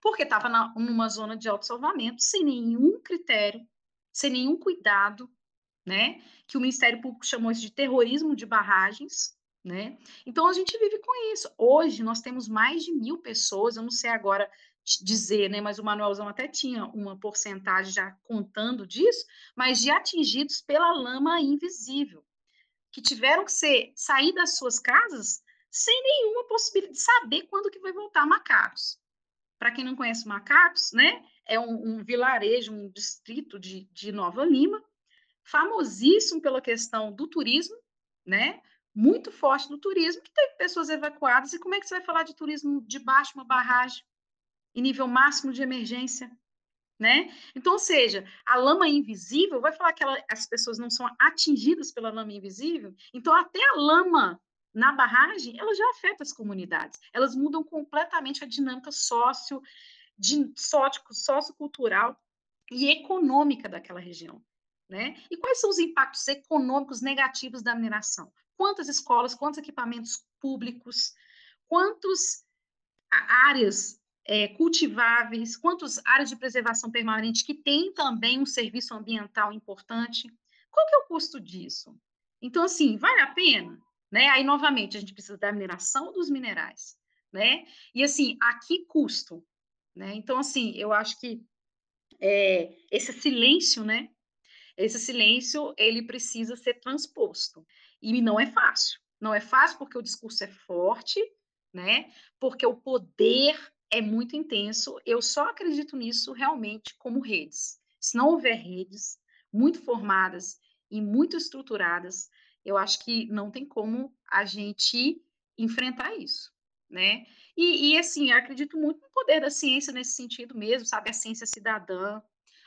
porque estava numa zona de autossalvamento, sem nenhum critério, sem nenhum cuidado, né? Que o Ministério Público chamou isso de terrorismo de barragens, né? Então a gente vive com isso. Hoje nós temos mais de mil pessoas, eu não sei agora dizer, né? Mas o Manuelzão até tinha uma porcentagem já contando disso, mas de atingidos pela lama invisível que tiveram que ser, sair das suas casas sem nenhuma possibilidade de saber quando que vai voltar Macacos. Para quem não conhece Macacos, né, é um, um vilarejo, um distrito de, de Nova Lima, famosíssimo pela questão do turismo, né, muito forte do turismo, que teve pessoas evacuadas. E como é que você vai falar de turismo debaixo de uma barragem, em nível máximo de emergência? né? Então, ou seja, a lama invisível, vai falar que ela, as pessoas não são atingidas pela lama invisível? Então, até a lama na barragem, ela já afeta as comunidades. Elas mudam completamente a dinâmica sócio, de, sociocultural e econômica daquela região. Né? E quais são os impactos econômicos negativos da mineração? Quantas escolas, quantos equipamentos públicos, quantas áreas é, cultiváveis, quantas áreas de preservação permanente que tem também um serviço ambiental importante. Qual que é o custo disso? Então, assim, vale a pena? Né? Aí, novamente, a gente precisa da mineração dos minerais, né? E, assim, a que custo? Né? Então, assim, eu acho que é, esse silêncio, né? Esse silêncio, ele precisa ser transposto. E não é fácil. Não é fácil porque o discurso é forte, né? Porque o poder é muito intenso. Eu só acredito nisso realmente como redes. Se não houver redes muito formadas e muito estruturadas, eu acho que não tem como a gente enfrentar isso, né? E, e assim, acredito muito no poder da ciência nesse sentido mesmo, sabe? A ciência cidadã,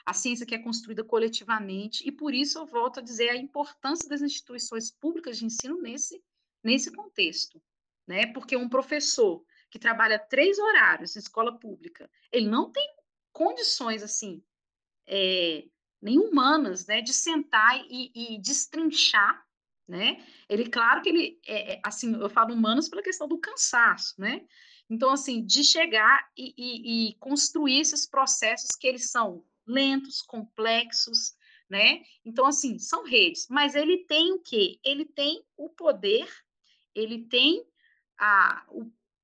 a ciência que é construída coletivamente, e por isso eu volto a dizer a importância das instituições públicas de ensino nesse, nesse contexto, né? Porque um professor que trabalha três horários em escola pública, ele não tem condições, assim, é, nem humanas, né, de sentar e, e destrinchar, né? Ele, claro que ele, é, é, assim, eu falo humanos pela questão do cansaço, né? Então, assim, de chegar e, e, e construir esses processos que eles são lentos, complexos, né? Então, assim, são redes, mas ele tem o quê? Ele tem o poder, ele tem a,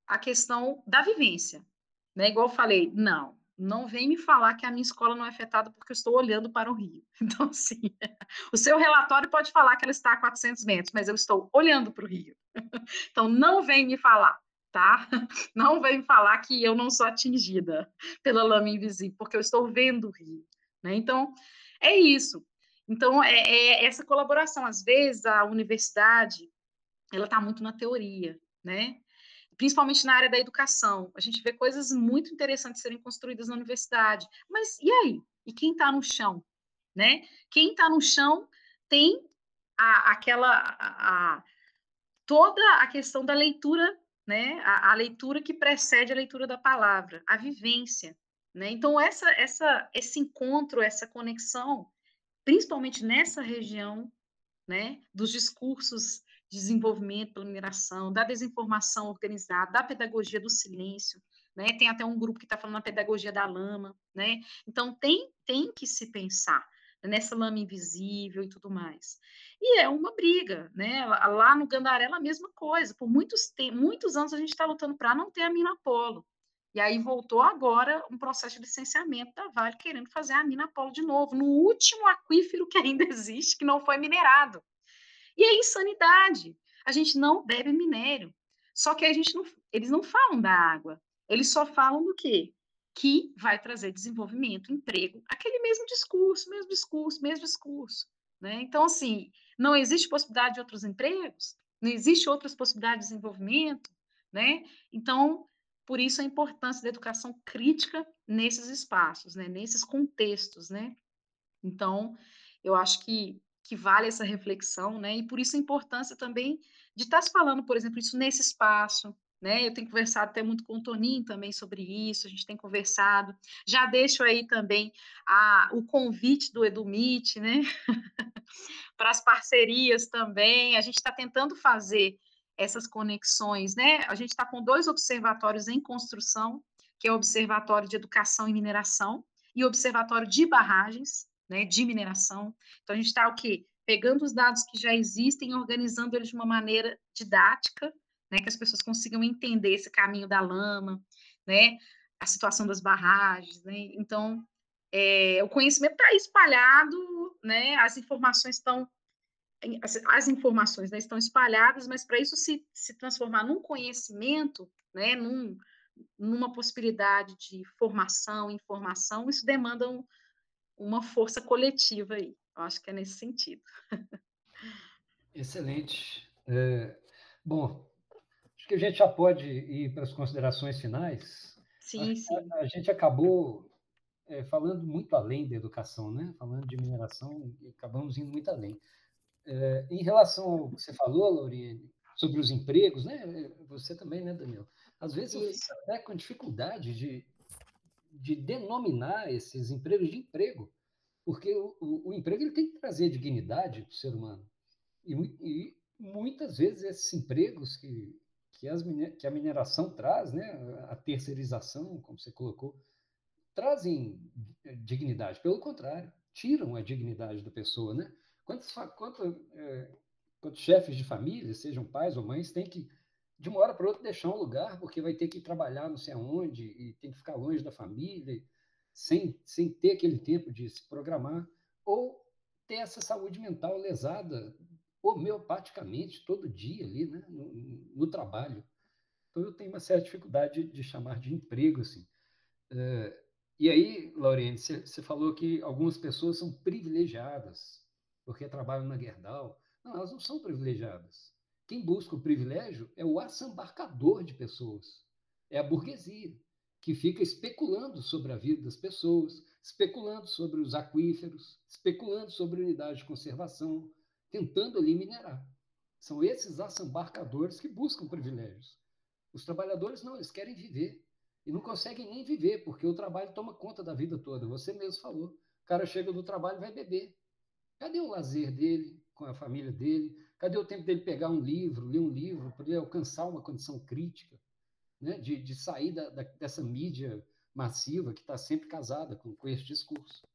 a questão da vivência, né? Igual eu falei, não, não vem me falar que a minha escola não é afetada porque eu estou olhando para o rio. Então, assim, o seu relatório pode falar que ela está a 400 metros, mas eu estou olhando para o rio. Então, não vem me falar tá? Não vem falar que eu não sou atingida pela lama invisível, porque eu estou vendo o rio, né? Então, é isso. Então, é, é essa colaboração. Às vezes, a universidade, ela está muito na teoria, né? Principalmente na área da educação. A gente vê coisas muito interessantes serem construídas na universidade. Mas e aí? E quem está no chão? Né? Quem está no chão tem a, aquela a, a, toda a questão da leitura né? A, a, leitura que precede a leitura da palavra, a vivência, né? Então essa, essa, esse encontro, essa conexão, principalmente nessa região, né? Dos discursos de desenvolvimento pela mineração, da desinformação organizada, da pedagogia do silêncio, né? Tem até um grupo que está falando da pedagogia da lama, né? Então tem tem que se pensar nessa lama invisível e tudo mais. E é uma briga, né? Lá no Gandarela, a mesma coisa. Por muitos, muitos anos a gente está lutando para não ter a mina Polo. E aí voltou agora um processo de licenciamento da Vale querendo fazer a mina Polo de novo, no último aquífero que ainda existe, que não foi minerado. E é insanidade. A gente não bebe minério. Só que a gente não, eles não falam da água. Eles só falam do quê? Que vai trazer desenvolvimento, emprego, aquele mesmo discurso, mesmo discurso, mesmo discurso. Né? Então, assim, não existe possibilidade de outros empregos, não existe outras possibilidades de desenvolvimento, né? Então, por isso a importância da educação crítica nesses espaços, né? nesses contextos, né? Então, eu acho que, que vale essa reflexão, né? E por isso a importância também de estar se falando, por exemplo, isso nesse espaço, né? Eu tenho conversado até muito com o Toninho também sobre isso, a gente tem conversado. Já deixo aí também a, o convite do Edumit, né? Para as parcerias também. A gente está tentando fazer essas conexões, né? A gente está com dois observatórios em construção, que é o Observatório de Educação e Mineração e o Observatório de Barragens, né, de mineração. Então, a gente está o quê? Pegando os dados que já existem organizando eles de uma maneira didática, né, que as pessoas consigam entender esse caminho da lama, né, a situação das barragens, né, então é, o conhecimento está espalhado, né, as informações estão as, as informações né, estão espalhadas, mas para isso se, se transformar num conhecimento, né, num, numa possibilidade de formação, informação, isso demanda um, uma força coletiva aí. Eu acho que é nesse sentido. Excelente. É, bom, Acho que a gente já pode ir para as considerações finais. Sim, sim. A, a gente acabou é, falando muito além da educação, né? Falando de mineração, acabamos indo muito além. É, em relação ao que você falou, Lauriane, sobre os empregos, né? Você também, né, Daniel? Às vezes eu fico até com dificuldade de, de denominar esses empregos de emprego, porque o, o, o emprego ele tem que trazer dignidade para o ser humano. E, e muitas vezes esses empregos que que, as, que a mineração traz, né, a terceirização, como você colocou, trazem dignidade. Pelo contrário, tiram a dignidade da pessoa. Né? Quantos, quanto, é, quantos chefes de família, sejam pais ou mães, têm que, de uma hora para outra, deixar um lugar porque vai ter que trabalhar não sei aonde e tem que ficar longe da família, sem, sem ter aquele tempo de se programar, ou ter essa saúde mental lesada homeopaticamente todo dia ali, né, no, no, trabalho. Então eu tenho uma certa dificuldade de, de chamar de emprego assim. É, e aí, Lauriane, você falou que algumas pessoas são privilegiadas porque trabalham na Gerdau. Não, elas não são privilegiadas. Quem busca o privilégio é o assambarcador de pessoas, é a burguesia, que fica especulando sobre a vida das pessoas, especulando sobre os aquíferos, especulando sobre unidade de conservação, tentando ali minerar. São esses assambarcadores que buscam privilégios. Os trabalhadores não, eles querem viver. E não conseguem nem viver, porque o trabalho toma conta da vida toda. Você mesmo falou. O cara chega do trabalho e vai beber. Cadê o lazer dele com a família dele? Cadê o tempo dele pegar um livro, ler um livro, ele alcançar uma condição crítica, né? de, de sair da, da, dessa mídia massiva que está sempre casada com, com esse discurso?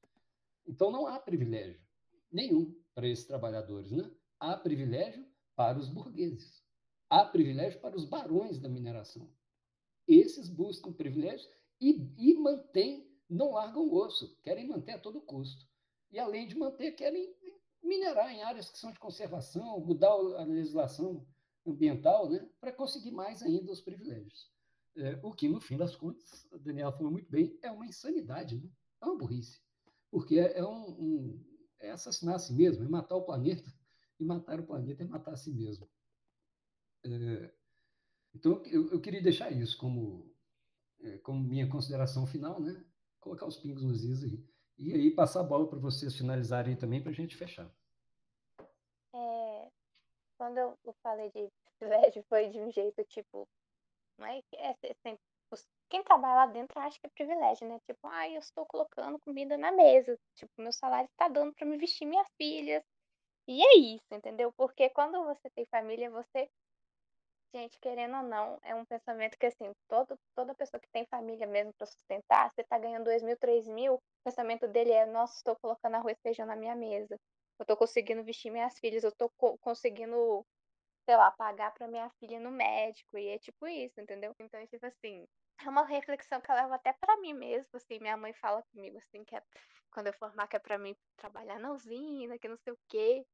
Então não há privilégio nenhum para esses trabalhadores. Né? Há privilégio para os burgueses. Há privilégio para os barões da mineração. Esses buscam privilégios e, e mantêm, não largam o osso, querem manter a todo custo. E, além de manter, querem minerar em áreas que são de conservação, mudar a legislação ambiental, né, para conseguir mais ainda os privilégios. É, o que, no fim das contas, a Daniela falou muito bem, é uma insanidade, né? é uma burrice. Porque é, é um, um, é assassinar a si mesmo, é matar o planeta, e matar o planeta é matar a si mesmo. É, então, eu, eu, queria deixar isso como, é, como minha consideração final, né? Colocar os pingos nos is aí. E aí passar a bola para vocês finalizarem também para a gente fechar. É, quando eu falei de privilégio, foi de um jeito tipo. Não é, é, é, quem trabalha lá dentro acha que é privilégio, né? Tipo, ah, eu estou colocando comida na mesa. Tipo, meu salário está dando para me vestir minhas filhas. E é isso, entendeu? Porque quando você tem família, você Gente, querendo ou não, é um pensamento que, assim, todo, toda pessoa que tem família mesmo para sustentar, você tá ganhando dois mil, três mil, o pensamento dele é, nossa, estou colocando arroz e feijão na minha mesa. Eu tô conseguindo vestir minhas filhas, eu tô co conseguindo, sei lá, pagar para minha filha no médico. E é tipo isso, entendeu? Então, é tipo assim, é uma reflexão que eu levo até para mim mesmo, assim, minha mãe fala comigo, assim, que é, quando eu formar, que é pra mim trabalhar na usina, que não sei o quê.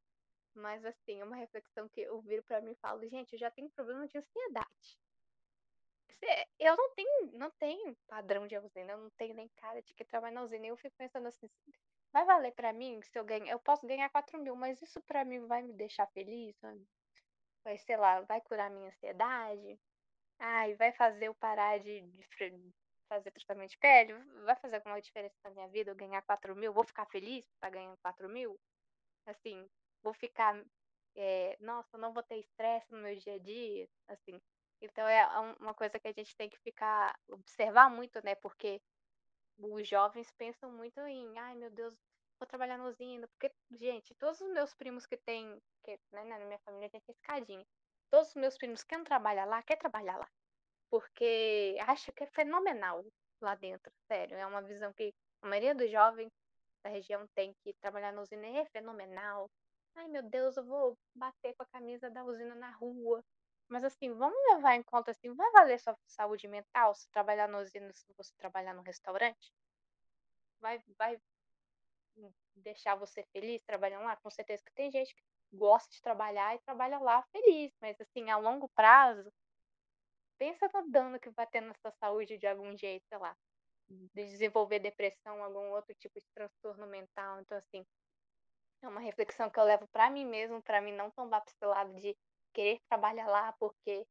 Mas assim, é uma reflexão que eu viro para mim e falo, gente, eu já tenho problema de ansiedade. Eu não tenho, não tenho padrão de usina, eu não tenho nem cara de que trabalho na usina. E eu fico pensando assim, vai valer para mim se eu ganhar, eu posso ganhar 4 mil, mas isso para mim vai me deixar feliz, sabe? Vai, sei lá, vai curar minha ansiedade? Ai, vai fazer eu parar de, de fazer tratamento de pele? Vai fazer alguma diferença na minha vida eu ganhar 4 mil? Vou ficar feliz por estar ganhando 4 mil? Assim, vou ficar, é, nossa, não vou ter estresse no meu dia a dia, assim. Então é uma coisa que a gente tem que ficar, observar muito, né? Porque os jovens pensam muito em, ai meu Deus, vou trabalhar na usina. Porque, gente, todos os meus primos que tem, que, né, na minha família tem escadinha. Todos os meus primos que querem trabalhar lá, quer trabalhar lá. Porque acho que é fenomenal lá dentro, sério. É uma visão que a maioria dos jovens da região tem que trabalhar na usina é fenomenal. Ai, meu Deus, eu vou bater com a camisa da usina na rua. Mas assim, vamos levar em conta assim, vai valer sua saúde mental se trabalhar na usina, se você trabalhar no restaurante? Vai, vai deixar você feliz trabalhando lá? Com certeza que tem gente que gosta de trabalhar e trabalha lá feliz, mas assim, a longo prazo, pensa no dano que vai ter na sua saúde de algum jeito, sei lá, de desenvolver depressão, algum outro tipo de transtorno mental. Então, assim, é uma reflexão que eu levo para mim mesmo, para mim não tombar para esse lado de querer trabalhar lá, porque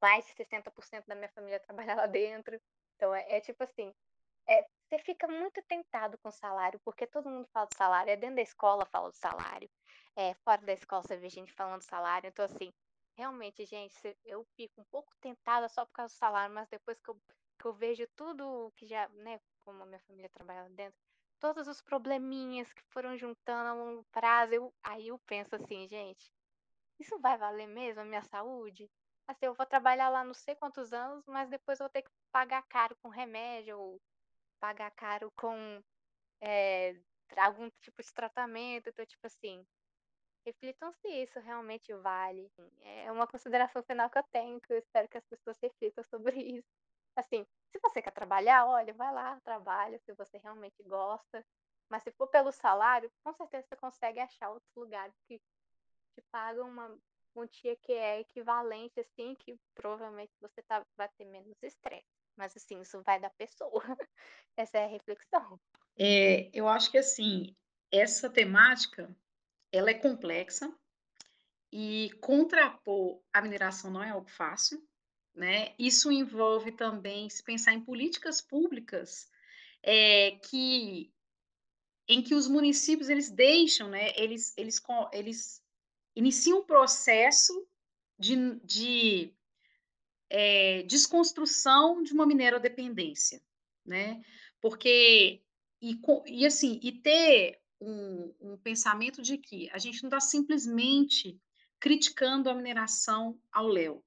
mais de 60% da minha família trabalha lá dentro. Então é, é tipo assim, é, você fica muito tentado com o salário, porque todo mundo fala do salário, é dentro da escola fala do salário, é, fora da escola você vê gente falando do salário, então assim, realmente, gente, eu fico um pouco tentada só por causa do salário, mas depois que eu, que eu vejo tudo que já, né, como a minha família trabalha dentro, todos os probleminhas que foram juntando a longo prazo, eu, aí eu penso assim, gente, isso vai valer mesmo a minha saúde? Assim, eu vou trabalhar lá não sei quantos anos, mas depois eu vou ter que pagar caro com remédio, ou pagar caro com é, algum tipo de tratamento. Então, tipo assim, reflitam se isso realmente vale. É uma consideração final que eu tenho, que eu espero que as pessoas reflitam sobre isso. Assim, se você quer trabalhar, olha, vai lá, trabalha, se você realmente gosta. Mas se for pelo salário, com certeza você consegue achar outros lugares que te pagam uma quantia que é equivalente, assim, que provavelmente você tá, vai ter menos estresse. Mas, assim, isso vai da pessoa. Essa é a reflexão. É, eu acho que, assim, essa temática ela é complexa e contrapor a mineração não é algo fácil, né? Isso envolve também se pensar em políticas públicas é, que em que os municípios eles deixam, né? Eles eles eles iniciam um processo de, de é, desconstrução de uma minerodependência, né? Porque e, e assim e ter um, um pensamento de que a gente não está simplesmente criticando a mineração ao léu,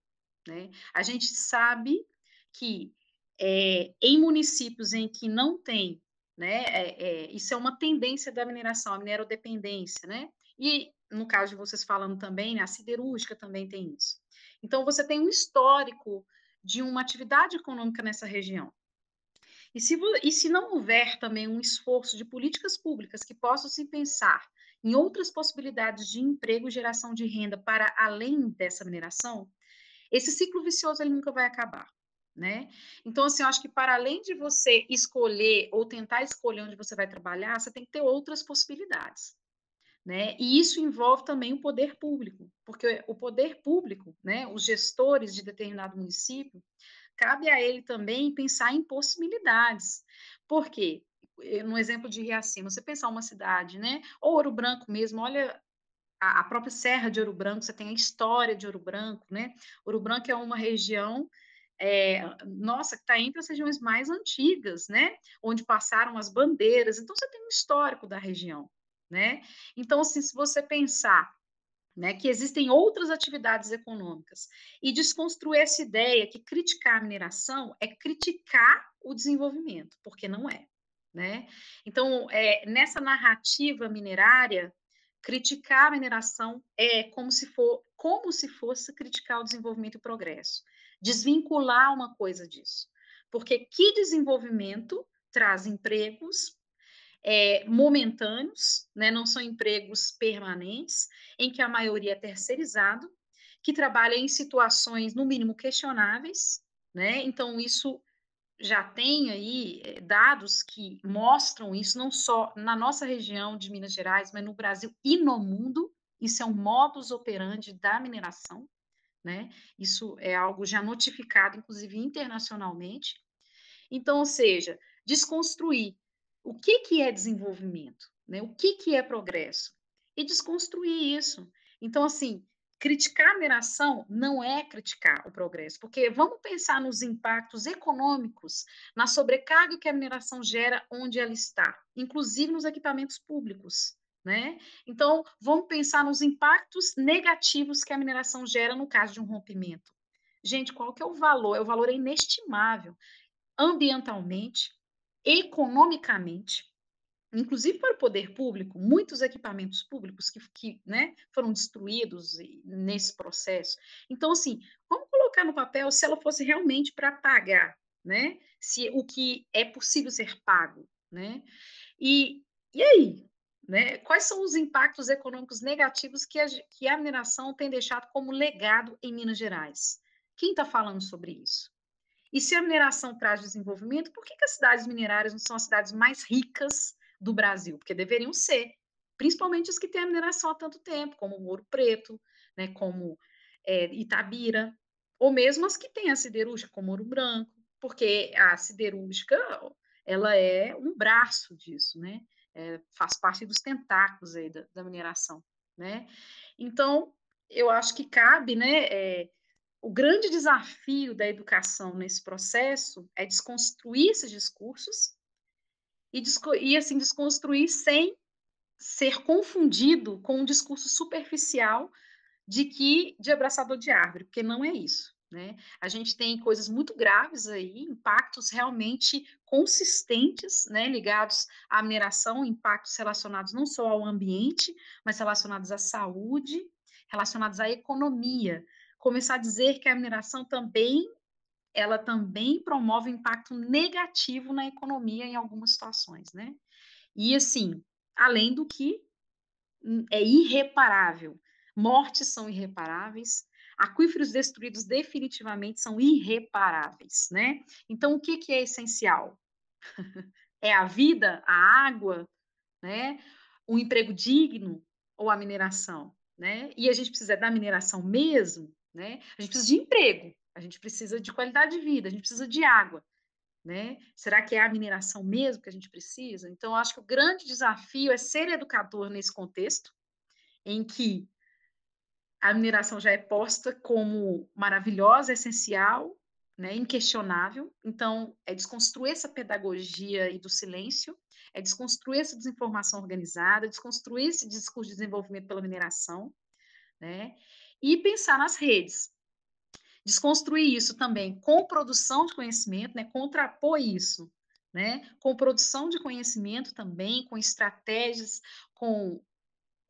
né? A gente sabe que é, em municípios em que não tem, né, é, é, isso é uma tendência da mineração, a minerodependência, né? E no caso de vocês falando também, né, a siderúrgica também tem isso. Então você tem um histórico de uma atividade econômica nessa região. E se, e se não houver também um esforço de políticas públicas que possam se pensar em outras possibilidades de emprego e geração de renda para além dessa mineração, esse ciclo vicioso ele nunca vai acabar. Né? Então, assim, eu acho que para além de você escolher ou tentar escolher onde você vai trabalhar, você tem que ter outras possibilidades. Né? E isso envolve também o poder público, porque o poder público, né, os gestores de determinado município, cabe a ele também pensar em possibilidades. Por quê? Eh, no exemplo de Riacima, você pensar uma cidade, né? Ou Ouro Branco mesmo, olha a, a própria Serra de Ouro Branco, você tem a história de Ouro Branco, né? Ouro Branco é uma região é, nossa, que está entre as regiões mais antigas, né? Onde passaram as bandeiras. Então, você tem um histórico da região, né? Então, assim, se você pensar né, que existem outras atividades econômicas, e desconstruir essa ideia que criticar a mineração é criticar o desenvolvimento, porque não é. Né? Então, é, nessa narrativa minerária, criticar a mineração é como se, for, como se fosse criticar o desenvolvimento e o progresso. Desvincular uma coisa disso. Porque que desenvolvimento traz empregos, é, momentâneos, né, não são empregos permanentes, em que a maioria é terceirizado, que trabalha em situações, no mínimo, questionáveis, né? Então, isso já tem aí é, dados que mostram isso, não só na nossa região de Minas Gerais, mas no Brasil e no mundo. Isso é um modus operandi da mineração, né? Isso é algo já notificado, inclusive internacionalmente. Então, ou seja, desconstruir o que, que é desenvolvimento, né? o que, que é progresso, e desconstruir isso. Então, assim, criticar a mineração não é criticar o progresso, porque vamos pensar nos impactos econômicos, na sobrecarga que a mineração gera onde ela está, inclusive nos equipamentos públicos. Né? Então, vamos pensar nos impactos negativos que a mineração gera no caso de um rompimento. Gente, qual que é o valor? É o valor é inestimável, ambientalmente, economicamente, inclusive para o poder público, muitos equipamentos públicos que, que né, foram destruídos nesse processo. Então, assim, vamos colocar no papel se ela fosse realmente para pagar, né? Se o que é possível ser pago, né? E, e aí? Né? Quais são os impactos econômicos negativos que a, que a mineração tem deixado como legado em Minas Gerais? Quem está falando sobre isso? E se a mineração traz desenvolvimento, por que, que as cidades minerárias não são as cidades mais ricas do Brasil? Porque deveriam ser, principalmente as que têm a mineração há tanto tempo, como Ouro Preto, né, como é, Itabira, ou mesmo as que têm a siderúrgica, como Ouro Branco, porque a siderúrgica ela é um braço disso, né? É, faz parte dos tentáculos aí da, da, mineração, né? Então, eu acho que cabe, né, é, o grande desafio da educação nesse processo é desconstruir esses discursos e, e assim desconstruir sem ser confundido com um discurso superficial de que de abraçador de árvore, porque não é isso. Né? A gente tem coisas muito graves aí, impactos realmente consistentes, né, ligados à mineração, impactos relacionados não só ao ambiente, mas relacionados à saúde, relacionados à economia começar a dizer que a mineração também ela também promove impacto negativo na economia em algumas situações, né? E assim, além do que hum, é irreparável, mortes são irreparáveis, aquíferos destruídos definitivamente são irreparáveis, né? Então, o que, que é essencial? é a vida, a água, né? Um emprego digno, ou a mineração? Né? E a gente precisa da mineração mesmo, né? A gente precisa de emprego, a gente precisa de qualidade de vida, a gente precisa de água, né? Será que é a mineração mesmo que a gente precisa? Então, acho que o grande desafio é ser educador nesse contexto, em que a mineração já é posta como maravilhosa, essencial, né, inquestionável. Então, é desconstruir essa pedagogia e do silêncio, é desconstruir essa desinformação organizada, desconstruir esse discurso de desenvolvimento pela mineração, né, e pensar nas redes. Desconstruir isso também com produção de conhecimento, né, contrapor isso, né, com produção de conhecimento também, com estratégias, com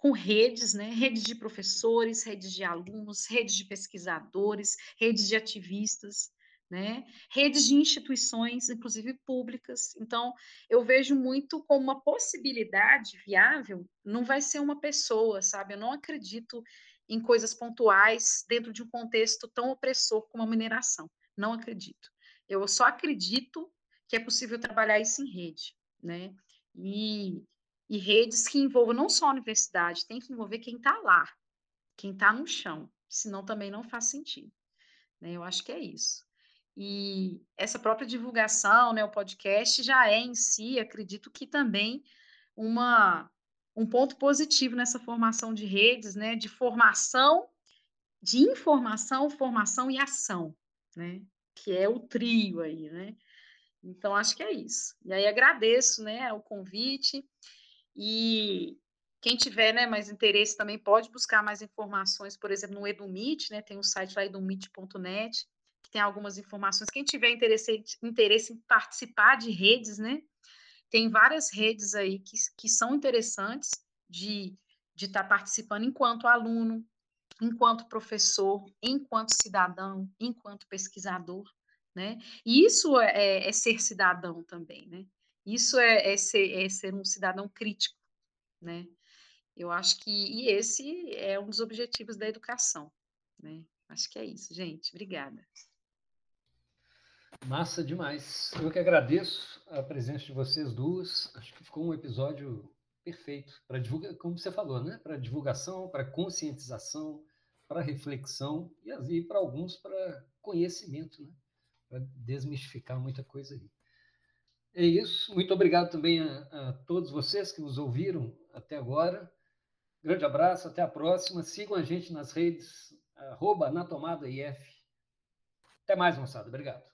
com redes, né? redes de professores, redes de alunos, redes de pesquisadores, redes de ativistas, né? redes de instituições, inclusive públicas. Então, eu vejo muito como uma possibilidade viável, não vai ser uma pessoa, sabe? Eu não acredito em coisas pontuais dentro de um contexto tão opressor como a mineração. Não acredito. Eu só acredito que é possível trabalhar isso em rede, né? E, e redes que envolvam não só a universidade, tem que envolver quem está lá, quem está no chão, senão também não faz sentido. Né? Eu acho que é isso. E essa própria divulgação, né, o podcast, já é em si, acredito que também uma, um ponto positivo nessa formação de redes, né, de formação, de informação, formação e ação, né, que é o trio aí, né. Então, acho que é isso. E aí agradeço, né, o convite e quem tiver, né, mais interesse também pode buscar mais informações, por exemplo, no Edumit, né, tem um site lá, edumit.net, que tem algumas informações. Quem tiver interesse, interesse em participar de redes, né? Tem várias redes aí que, que são interessantes de de estar tá participando enquanto aluno, enquanto professor, enquanto cidadão, enquanto pesquisador, né? E isso é, é, é ser cidadão também, né? Isso é, é, ser, é ser um cidadão crítico, né? Eu acho que e esse é um dos objetivos da educação, né? Acho que é isso, gente. Obrigada. Massa demais. Eu que agradeço a presença de vocês duas. Acho que ficou um episódio perfeito para divulgar, como você falou, né? Para divulgação, para conscientização, para reflexão e, para alguns para conhecimento, né? Para desmistificar muita coisa aí. É isso. Muito obrigado também a, a todos vocês que nos ouviram até agora. Grande abraço, até a próxima. Sigam a gente nas redes, arroba na tomada IF. Até mais, moçada. Obrigado.